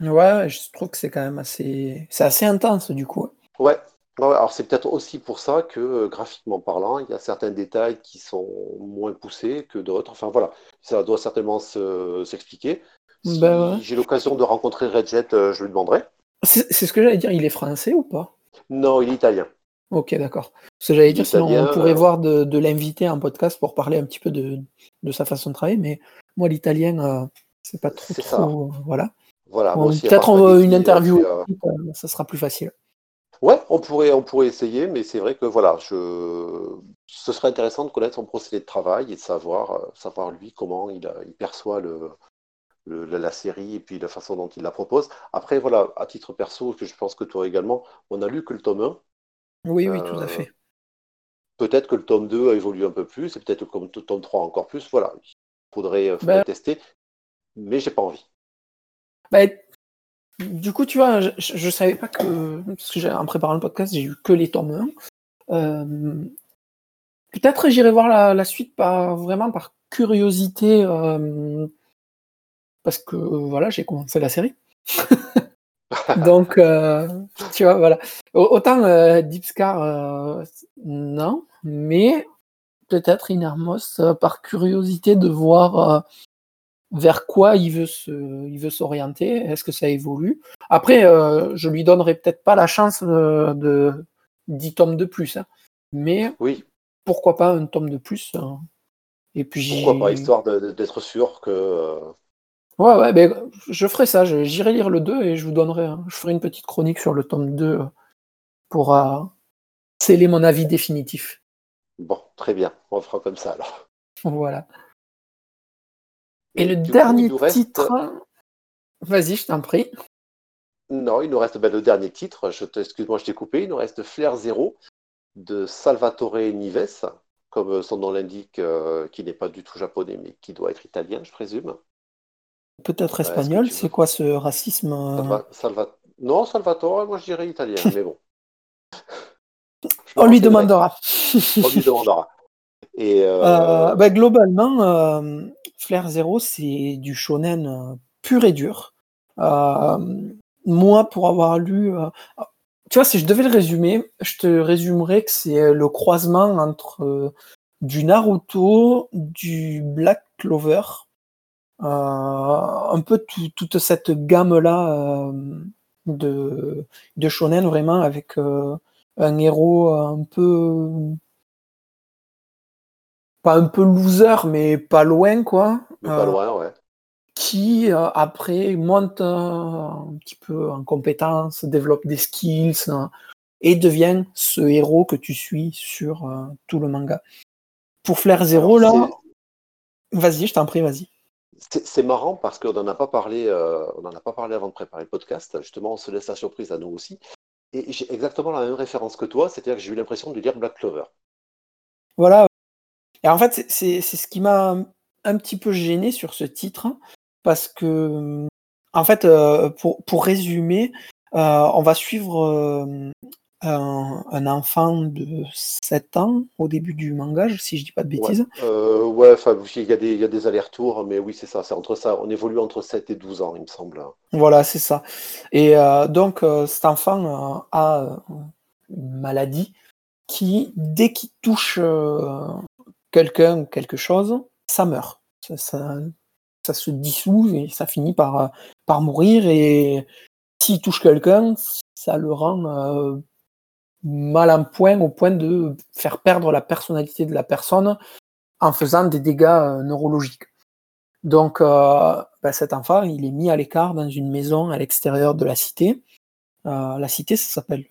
ouais, je trouve que c'est quand même assez, c'est assez intense du coup. Ouais, ouais, alors c'est peut-être aussi pour ça que, euh, graphiquement parlant, il y a certains détails qui sont moins poussés que d'autres. Enfin voilà, ça doit certainement se- s'expliquer. Si Ben ouais. j'ai l'occasion de rencontrer Redjet, euh, je lui demanderai. C'est c'est ce que j'allais dire. Il est français ou pas? Non, il est italien. Ok, d'accord. Ce que j'allais dire, sinon on pourrait euh, voir de, de l'inviter en podcast pour parler un petit peu de, de sa façon de travailler, mais moi l'italien, euh, c'est pas trop c'est ça. trop, euh, voilà. Voilà, moi Bon, aussi, à Peut-être part on- Spaghetti, une euh, interview, c'est, euh, euh, ça sera plus facile. Ouais, on pourrait, on pourrait essayer, mais c'est vrai que voilà, je... ce serait intéressant de connaître son procédé de travail et de savoir, euh, savoir lui comment il, perçoit le, le- la série et puis la façon dont il la propose. Après, voilà, à titre perso, que je pense que toi également, on a lu que le tome 1. Oui, oui, tout à Euh, fait. peut-être que le tome 2 a évolué un peu plus, et peut-être que le tome 3 encore plus. Voilà, il faudrait, euh, faudrait Ben, tester, mais j'ai pas envie. bah, du coup, tu vois, je, je, savais pas que, parce que en préparant le podcast, j'ai eu que les tomes 1. Euh, Peut-être j'irai voir la, la suite par, vraiment par curiosité, euh, parce que euh, voilà, j'ai commencé la série. Donc, euh, tu vois, voilà. Au- Autant Deep Scar, non, mais peut-être Inermos par curiosité de voir vers quoi il veut se, il veut s'orienter. Est-ce que ça évolue Après, euh, je lui donnerai peut-être pas la chance de 10 tomes de plus, hein, mais Oui, pourquoi pas un tome de plus hein. Et puis, pourquoi pas, histoire d'être sûr que. euh, ouais, ouais, ben, je ferai ça. J'irai lire le 2 et je vous donnerai, hein, je ferai une petite chronique sur le tome 2 euh, pour euh, sceller mon avis définitif. Bon, très bien, on fera comme ça alors. Voilà. Et le coup, dernier reste- titre, vas-y, je t'en prie. Non, il nous reste ben, le dernier titre. Je te- Excuse-moi, je t'ai coupé. Il nous reste Flair Zéro de Salvatore Nives, comme son nom l'indique, euh, qui n'est pas du tout japonais, mais qui doit être italien, je présume. Peut-être espagnol, c'est quoi ce racisme euh, Salva- Salva- Non, Salvatore, moi je dirais italien, mais bon. On lui demandera. On lui demandera. Et euh, Euh, bah, globalement, euh, Flair Zero, c'est du shonen euh, pur et dur. Euh, moi, pour avoir lu, euh, tu vois, si je devais le résumer, je te résumerais que c'est le croisement entre du Naruto, du Black Clover, un peu tout- toute cette gamme-là de, de shonen vraiment avec un héros un peu pas un peu loser mais pas loin quoi mais pas euh, loin, ouais. qui après monte un petit peu en compétence, développe des skills et devient ce héros que tu suis sur tout le manga. Pour Flair Zero, là, vas-y, je t'en prie, vas-y. C'est marrant parce qu'on n'en a pas parlé, euh, on en a pas parlé avant de préparer le podcast. Justement, on se laisse la surprise à nous aussi. Et j'ai exactement la même référence que toi, c'est-à-dire que j'ai eu l'impression de lire Black Clover. Voilà. Et en fait, c'est ce qui m'a un petit peu gêné sur ce titre, parce que, en fait, euh, pour, pour résumer, euh, on va suivre un, enfant de 7 ans au début du manga, si je dis pas de bêtises. Ouais, euh, il y, a des, allers-retours, mais oui, c'est ça, c'est entre ça. On évolue entre 7 et 12 ans, il me semble. Voilà, c'est ça. Et euh, donc, euh, cet enfant a une maladie qui, dès qu'il touche quelqu'un ou quelque chose, ça meurt. Ça, ça, ça, se dissout et ça finit par, par mourir. Et s'il touche quelqu'un, ça le rend mal en point au point de faire perdre la personnalité de la personne en faisant des dégâts euh, neurologiques. Donc euh, ben, cet enfant, il est mis à l'écart dans une maison à l'extérieur de la cité. Euh, la cité, ça s'appelle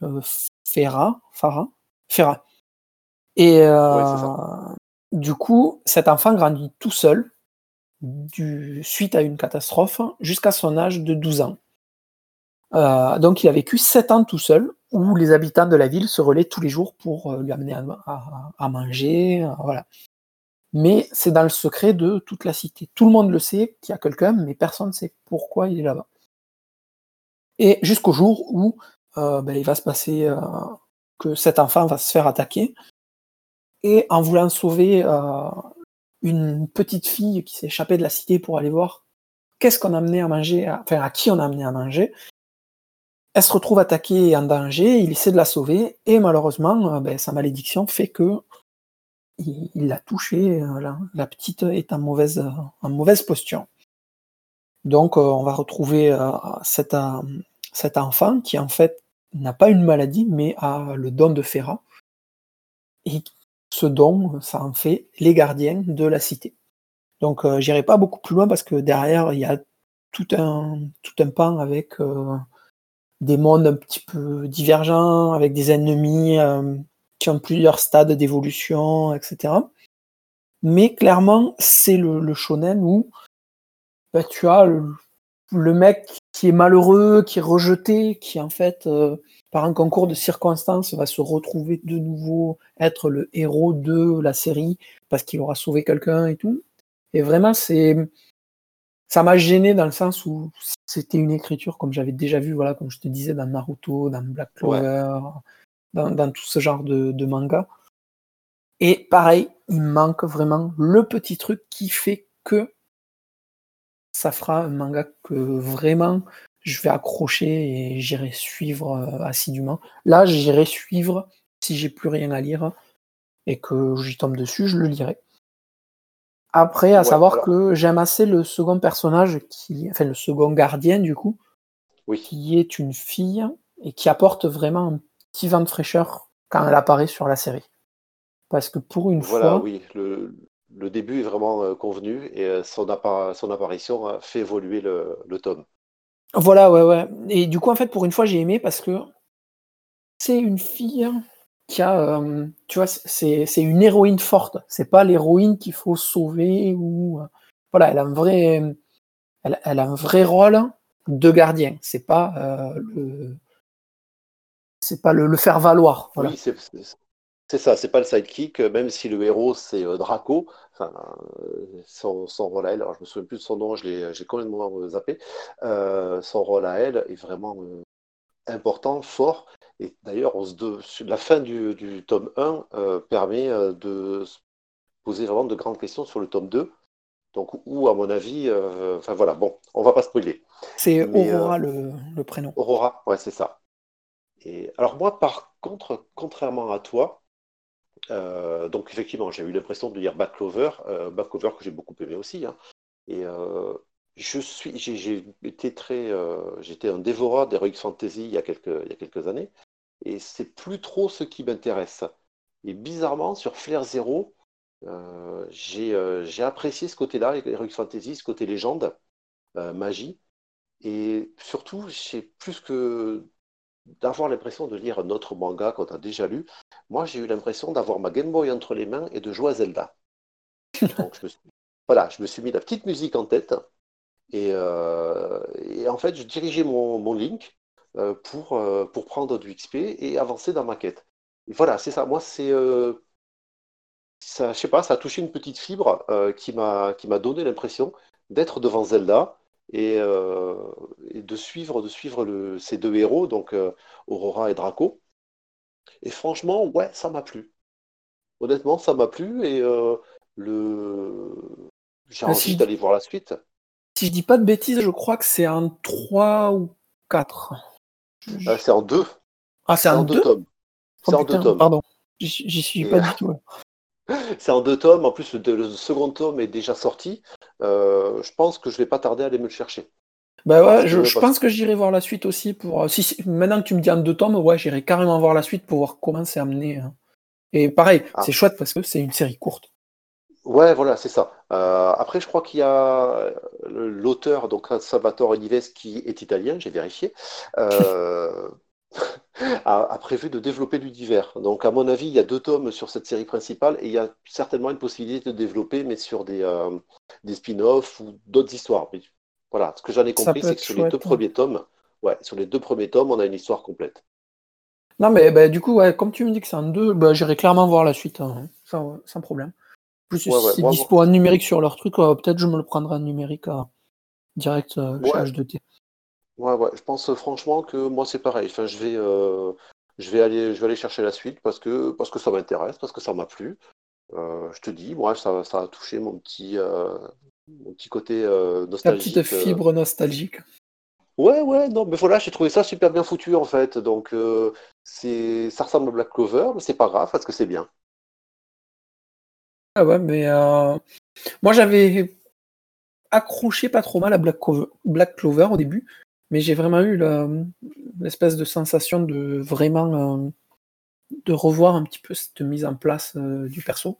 Ferra, Farah, Ferra. Et du coup, cet enfant grandit tout seul suite à une catastrophe jusqu'à son âge de 12 ans. donc il a vécu 7 ans tout seul où les habitants de la ville se relaient tous les jours pour euh, lui amener à, manger, euh, voilà. Mais c'est dans le secret de toute la cité. Tout le monde le sait qu'il y a quelqu'un, mais personne ne sait pourquoi il est là-bas. Et jusqu'au jour où euh, ben, il va se passer que cet enfant va se faire attaquer. Et en voulant sauver une petite fille qui s'est échappée de la cité pour aller voir qu'est-ce qu'on a amené à manger, enfin à qui on a amené à manger, elle se retrouve attaquée et en danger, il essaie de la sauver, et malheureusement, euh, ben, sa malédiction fait que il l'a touchée, euh, la, petite est en mauvaise, en mauvaise posture. Donc euh, on va retrouver cet, cet, enfant qui en fait n'a pas une maladie, mais a le don de Ferra. Et ce don, ça en fait les gardiens de la cité. Donc j'irai pas beaucoup plus loin parce que derrière, il y a tout un, pan avec des mondes un petit peu divergents, avec des ennemis euh, qui ont plusieurs stades d'évolution, etc. Mais clairement, c'est le, shonen où bah, tu as le, mec qui est malheureux, qui est rejeté, qui en fait, euh, par un concours de circonstances, va se retrouver de nouveau être le héros de la série parce qu'il aura sauvé quelqu'un et tout. Et vraiment, c'est ça m'a gêné dans le sens où c'était une écriture comme j'avais déjà vu, voilà, comme je te disais, dans Naruto, dans Black Clover, dans, tout ce genre de, de manga. Et pareil, il manque vraiment le petit truc qui fait que ça fera un manga que vraiment je vais accrocher et j'irai suivre euh, assidûment. Là, j'irai suivre si j'ai plus rien à lire et que j'y tombe dessus, je le lirai. Après, à savoir que j'aime assez le second personnage, qui, enfin le second gardien du coup, qui est une fille et qui apporte vraiment un petit vent de fraîcheur quand elle apparaît sur la série. Parce que pour une voilà, oui, le, début est vraiment euh, convenu et euh, son, son, apparition fait évoluer le, le tome. Voilà, ouais, ouais. Et du coup, en fait, pour une fois, j'ai aimé parce que c'est une fille qui a, euh, tu vois, c'est, une héroïne forte. C'est pas l'héroïne qu'il faut sauver ou, euh, voilà, elle a un vrai, elle, a un vrai rôle de gardien. C'est pas euh, le, c'est pas le, faire valoir. Oui, ça. C'est pas le sidekick, même si le héros c'est Draco. Enfin, son, rôle à elle, alors je me souviens plus de son nom, j'ai complètement zappé. son rôle à elle est vraiment important, fort. Et d'ailleurs, la fin du, tome 1 euh, permet euh, de poser vraiment de grandes questions sur le tome 2. Donc, où, à mon avis, euh, enfin voilà, bon, on va pas spoiler. C'est Aurora le, prénom. Aurora, ouais, c'est ça. Et alors moi, par contre, contrairement à toi, donc effectivement, j'ai eu l'impression de lire Back Back Clover que j'ai beaucoup aimé aussi. Hein. et suis, j'ai été très, j'étais un dévoreur d'Heroic Fantasy il y a quelques, années et c'est plus trop ce qui m'intéresse. Et bizarrement, sur Flair Zero, euh, euh, j'ai apprécié ce côté-là, Heroic Fantasy, ce côté légende. magie. Et surtout, j'ai plus que d'avoir l'impression de lire un autre manga qu'on a déjà lu. Moi, j'ai eu l'impression d'avoir ma Game Boy entre les mains et de jouer à Zelda. Je me suis... Voilà, je me suis mis la petite musique en tête. Et, en fait, je dirigeais mon, Link pour, pour prendre du XP et avancer dans ma quête. Et voilà, c'est ça. Moi, c'est ça, je sais pas, ça a touché une petite fibre euh, qui m'a donné l'impression d'être devant Zelda et, euh, de suivre de suivre ces deux héros, donc euh, Aurora et Draco. Et franchement, ouais, ça m'a plu. Honnêtement, ça m'a plu et le j'ai envie d'aller voir la suite. Si je dis pas de bêtises, je crois que c'est un 3 ou 4. c'est en 2. Ah, c'est en 2 tomes. C'est en 2 oh, tomes. Pardon, j'y suis pas du tout. C'est en deux tomes. En plus, le, second tome est déjà sorti. Euh, je pense que je vais pas tarder à aller me le chercher. Bah ouais, je, pense que j'irai voir la suite aussi pour. Euh, si, maintenant que tu me dis en deux tomes, ouais, j'irai carrément voir la suite pour voir comment c'est amené. Hein. Et pareil, ah. c'est chouette parce que c'est une série courte. Ouais, voilà, c'est ça. Euh, après, je crois qu'il y a l'auteur, donc Salvatore Nives, qui est italien, j'ai vérifié. a, prévu de développer du divers. Donc, à mon avis, il y a deux tomes sur cette série principale et il y a certainement une possibilité de développer, mais sur des, euh, des spin-offs ou d'autres histoires. Voilà, ce que j'en ai compris, c'est que sur les deux premiers tomes, ouais, sur les deux premiers tomes, on a une histoire complète. Non, mais bah, du coup, ouais, comme tu me dis que c'est un deux, bah, j'irai clairement voir la suite, hein, sans, problème. Plus si c'est dispo en numérique sur leur truc, euh, peut-être je me le prendrai en numérique euh, direct chez H2T. Ouais, ouais, je pense franchement que moi c'est pareil. Enfin, je vais, euh, je vais aller, je vais aller chercher la suite parce que, parce que ça m'intéresse, parce que ça m'a plu. Euh, je te dis, moi, ça, ça a touché mon petit, euh, petit côté nostalgique. Ta petite fibre nostalgique. Ouais, ouais, non, mais voilà, j'ai trouvé ça super bien foutu en fait. Donc, c'est, ça ressemble à Black Clover, mais c'est pas grave parce que c'est bien. Ah ouais, mais moi j'avais accroché pas trop mal à Black Black Clover au début mais j'ai vraiment eu l'espèce de sensation de vraiment euh, de revoir un petit peu cette mise en place euh, du perso.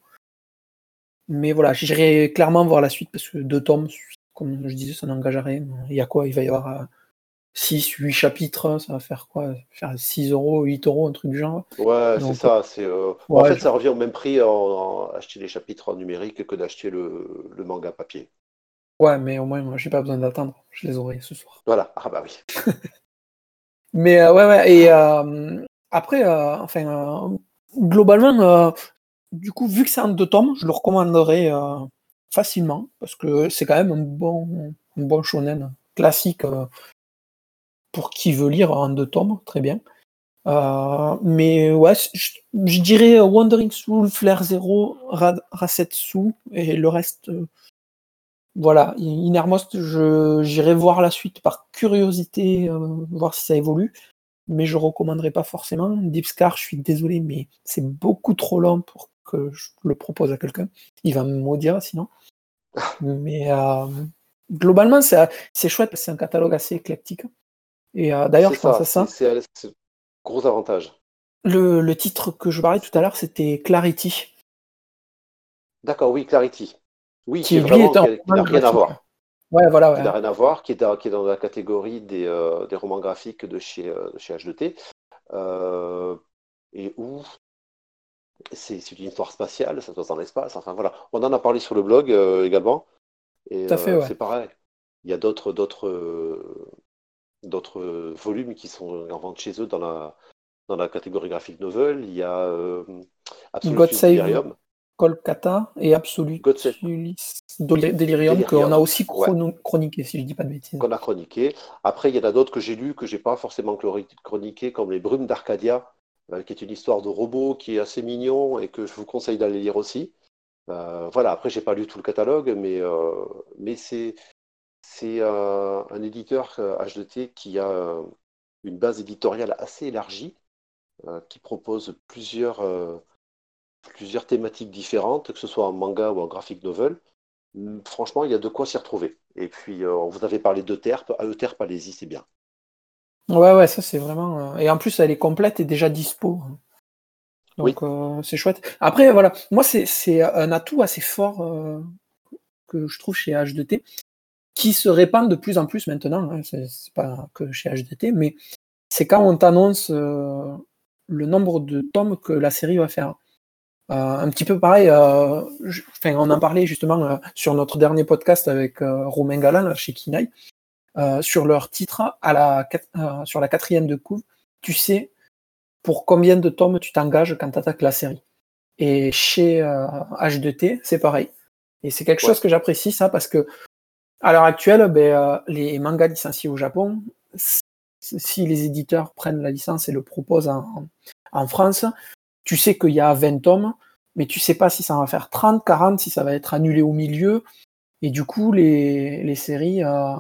Mais voilà, j'irai clairement voir la suite parce que deux tomes, comme je disais, ça n'engage à rien. Il y a quoi? Il va y avoir 6, euh, 8 chapitres, ça va faire quoi? Faire 6 euros, 8 euros, un truc du genre. Ouais, c'est ça. en fait, ça revient au même prix en, acheter les chapitres en numérique que d'acheter le, le manga papier. Ouais, mais au moins, moi, j'ai pas besoin d'attendre. Je les aurai ce soir. Voilà. Ah bah oui. mais euh, ouais, ouais. Et euh, après, euh, enfin, globalement, du coup, vu que c'est un deux tomes, je le recommanderais facilement parce que c'est quand même un bon, un bon shonen classique pour qui veut lire en deux tomes, très bien. mais ouais, je, dirais Wandering Soul, Flare Zero, Rasetsu et le reste voilà, Innermost, j'irai voir la suite par curiosité, euh, voir si ça évolue, mais je recommanderais pas forcément. Deep Scar, je suis désolé, mais c'est beaucoup trop long pour que je le propose à quelqu'un. Il va me maudire sinon. mais euh, globalement, c'est chouette, c'est un catalogue assez éclectique. Et euh, d'ailleurs, je pense à ça. C'est un gros avantage. Le, le, titre que je parlais tout à l'heure, c'était Clarity. D'accord, oui, Clarity. Oui, qui, n'a rien à voir. Ouais, voilà, Qui n'a rien à voir, qui est, dans, qui est dans la catégorie des, euh, des romans graphiques de chez, chez H2T. Euh, et où c'est une histoire spatiale, ça se passe dans l'espace. Enfin voilà, on en a parlé sur le blog également. Et c'est pareil. Il y a d'autres d'autres d'autres volumes qui sont en vente chez eux dans la dans la catégorie graphique novel. Il y a Absolute Delirium. Kolkata et Absolute Delirium, qu'on a aussi chroniqué, si je ne dis pas de bêtises. Qu'on a chroniqué. Après, il y en a d'autres que j'ai lus que je n'ai pas forcément chroniqué, comme Les Brumes d'Arcadia, euh, qui est une histoire de robot qui est assez mignon et que je vous conseille d'aller lire aussi. Euh, voilà, après, j'ai pas lu tout le catalogue, mais, euh, mais c'est, c'est un éditeur H2T qui a une base éditoriale assez élargie, qui propose plusieurs plusieurs thématiques différentes, que ce soit en manga ou en graphic novel. Franchement, il y a de quoi s'y retrouver. Et puis, euh, vous avez parlé de Terp. À Euterpe, allez-y, c'est bien. Ouais, ouais, ça c'est vraiment. Euh, et en plus, elle est complète et déjà dispo. Donc, euh, c'est chouette. Après, voilà, moi, c'est un atout assez fort que je trouve chez H2T, qui se répandent de plus en plus maintenant. Hein, c'est pas que chez HDT, mais c'est quand on t'annonce euh, le nombre de tomes que la série va faire. Euh, un petit peu pareil, euh, on en parlait justement sur notre dernier podcast avec Romain Galan chez Kinaï, sur leur titre à la, sur la quatrième de couve, tu sais pour combien de tomes tu t'engages quand tu attaques la série. Et chez H2T, c'est pareil. Et c'est quelque chose que j'apprécie, ça, parce que à l'heure actuelle, ben, les mangas licenciés au Japon, si les éditeurs prennent la licence et le proposent en, France, tu sais qu'il y a 20 tomes, mais tu sais pas si ça va faire 30, 40, si ça va être annulé au milieu. Et du coup, les, séries, euh,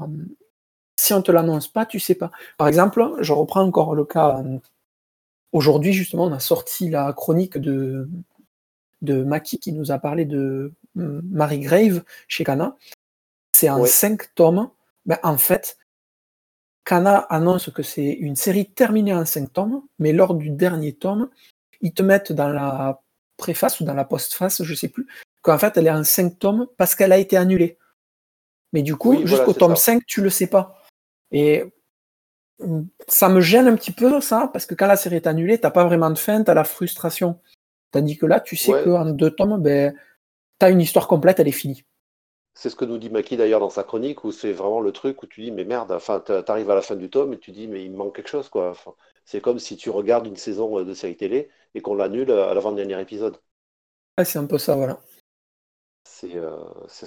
si on te l'annonce pas, tu sais pas. Par exemple, je reprends encore le cas. Aujourd'hui, justement, on a sorti la chronique de, de Maki qui nous a parlé de Marie Grave chez Kana. C'est en 5 tomes. Ben, en fait, Kana annonce que c'est une série terminée en 5 tomes, mais lors du dernier tome, ils te mettent dans la préface ou dans la postface, je sais plus, qu'en fait elle est en 5 tomes parce qu'elle a été annulée. Mais du coup, jusqu'au tome 5, tu le sais pas. Et ça me gêne un petit peu ça, parce que quand la série est annulée, t'as pas vraiment de fin, t'as la frustration. Tandis que là, tu sais qu'en deux tomes, ben, t'as une histoire complète, elle est finie. C'est ce que nous dit Maki d'ailleurs dans sa chronique, où c'est vraiment le truc où tu dis, mais merde, enfin, t'arrives à la fin du tome et tu dis, mais il me manque quelque chose, quoi. c'est comme si tu regardes une saison euh, de série télé et qu'on l'annule à l'avant-dernier épisode. Ah, c'est un peu ça, voilà. C'est euh,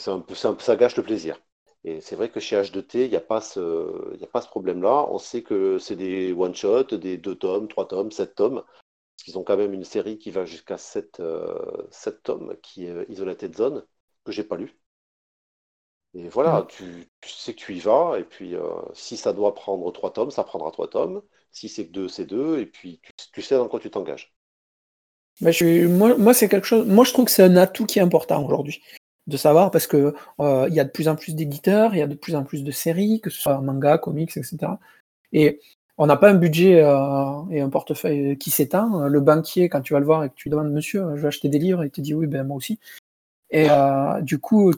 un, peu, ça gâche le plaisir. Et c'est vrai que chez H2T, il n'y a pas ce, a pas ce problème-là. On sait que c'est des one-shots, des deux tomes, trois tomes, sept tomes. Parce qu'ils ont quand même une série qui va jusqu'à sept, euh, tomes, qui est Isolated Zone, que j'ai pas lu. Et voilà, tu, sais que tu y vas, et puis euh, si ça doit prendre trois tomes, ça prendra trois tomes. Si c'est deux, c'est deux, et puis tu, sais dans quoi tu t'engages. je, moi, moi c'est quelque chose. Moi, je trouve que c'est un atout qui est important aujourd'hui de savoir parce que euh, il y a de plus en plus d'éditeurs, il y a de plus en plus de séries, que ce soit manga, comics, etc. Et on n'a pas un budget euh, et un portefeuille qui s'éteint. Le banquier, quand tu vas le voir et que tu lui demandes Monsieur, je vais acheter des livres, il te dit oui, ben moi aussi. Et du coup,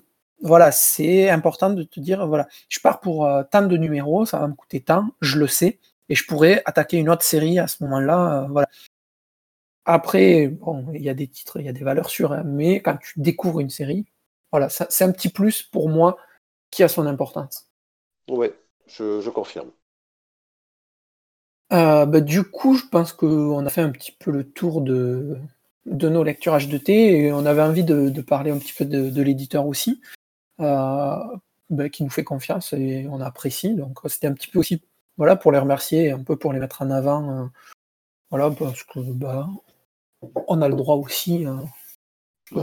voilà, c'est important de te dire, voilà, je pars pour euh, tant de numéros, ça va me coûter tant, je le sais, et je pourrais attaquer une autre série à ce moment-là, euh, voilà. Après, bon, il y a des titres, il y a des valeurs sûres, hein, mais quand tu découvres une série, voilà, c'est un petit plus pour moi qui a son importance. Oui, je, confirme. Euh, bah, du coup, je pense qu'on a fait un petit peu le tour de, de nos lectures H2T et on avait envie de, parler un petit peu de l'éditeur aussi. Euh, ben, qui nous fait confiance et on apprécie. Donc c'était un petit peu aussi voilà, pour les remercier et un peu pour les mettre en avant. Euh, voilà, parce que bah, on a le droit aussi.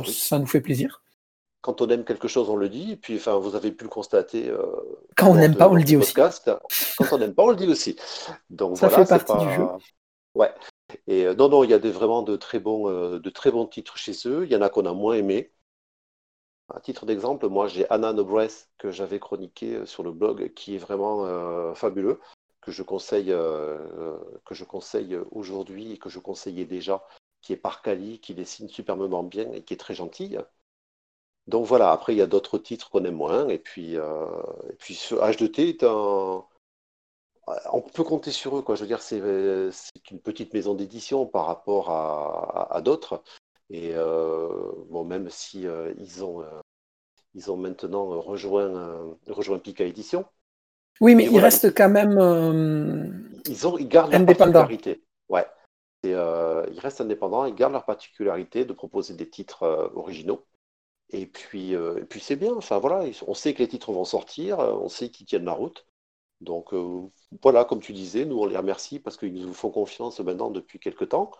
Ça nous fait plaisir. Quand on aime quelque chose, on le dit. Et puis, enfin, vous avez pu le constater. quand on n'aime pas, on le dit aussi. Quand on n'aime pas, on le dit aussi. Donc ça fait partie du jeu. Ouais. Et non, non, il y a des, vraiment de très bons, de très bons titres chez eux. Il y en a qu'on a moins aimé. À titre d'exemple, moi j'ai Anna Nobress que j'avais chroniqué euh, sur le blog, qui est vraiment euh, fabuleux, que je conseille, euh, que je conseille aujourd'hui et que je conseillais déjà, qui est par Cali, qui dessine superbement bien et qui est très gentille. Donc voilà, après il y a d'autres titres qu'on aime moins, et puis, et puis ce H2T est un. On peut compter sur eux, quoi. Je veux dire, c'est une petite maison d'édition par rapport à, à d'autres. Et bon, même si ils ont ils ont maintenant rejoint, rejoint Pika Édition. Oui, mais ils restent quand même ils, ont, ils gardent leur particularité. Ouais. ils restent indépendants, ils gardent leur particularité de proposer des titres originaux. Et puis, et puis c'est bien. Enfin voilà, on sait que les titres vont sortir, on sait qu'ils tiennent la route. Donc voilà, comme tu disais, nous on les remercie parce qu'ils nous font confiance maintenant depuis quelques temps.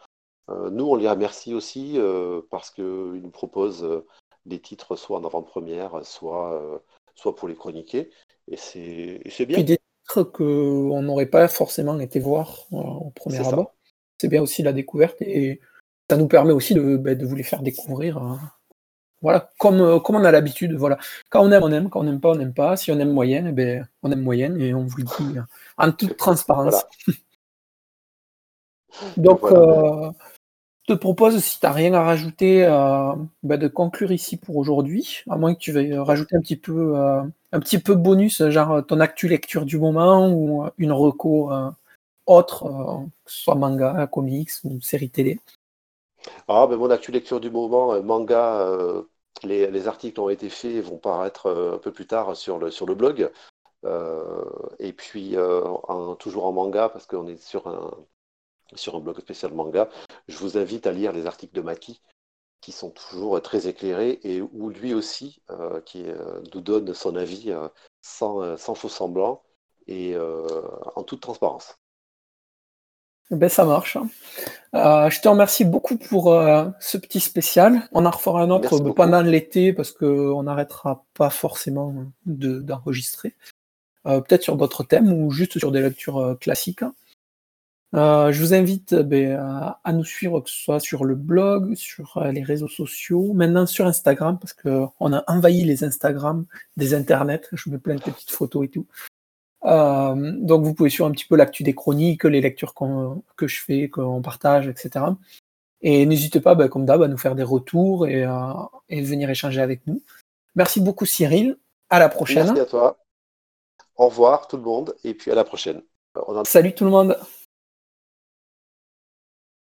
Euh, nous, on les remercie aussi euh, parce qu'ils nous proposent euh, des titres soit en avant-première, soit, soit pour les chroniquer. Et c'est bien. des titres qu'on n'aurait pas forcément été voir au premier abord. C'est bien aussi la découverte et ça nous permet aussi de, ben, vous les faire découvrir. Voilà, comme, comme on a l'habitude. Voilà. Quand on aime, on aime. Quand on n'aime pas, on n'aime pas. Si on aime moyenne, eh ben, on aime moyenne et on vous le dit en toute transparence. Donc, je te propose, si tu n'as rien à rajouter, euh, bah, de conclure ici pour aujourd'hui, à moins que tu veuilles rajouter un petit peu euh, un petit peu bonus, genre ton actu lecture du moment ou une reco autre, que ce soit manga, comics ou série télé. Ah, ben mon actu lecture du moment, manga, les, articles ont été faits et vont paraître un peu plus tard sur le, sur le blog. et puis, toujours en manga, parce qu'on est sur un, sur un blog spécial manga, je vous invite à lire les articles de Maki, qui sont toujours très éclairés et où lui aussi euh, qui euh, nous donne son avis euh, sans, faux semblant et en toute transparence. Ben, ça marche. Hein. je te remercie beaucoup pour ce petit spécial. On en refera un autre pendant l'été parce qu'on n'arrêtera pas forcément d'enregistrer. Peut-être sur d'autres thèmes ou juste sur des lectures classiques. Euh, je vous invite ben, à, nous suivre, que ce soit sur le blog, sur euh, les réseaux sociaux, maintenant sur Instagram, parce qu'on a envahi les Instagram des internets. Je mets plein de petites photos et tout. Euh, donc vous pouvez suivre un petit peu l'actu des chroniques, les lectures que je fais, qu'on partage, etc. Et n'hésitez pas, ben, comme d'hab, à nous faire des retours et, et venir échanger avec nous. Merci beaucoup Cyril. À la prochaine. Merci à toi. Au revoir tout le monde et puis à la prochaine. Salut tout le monde.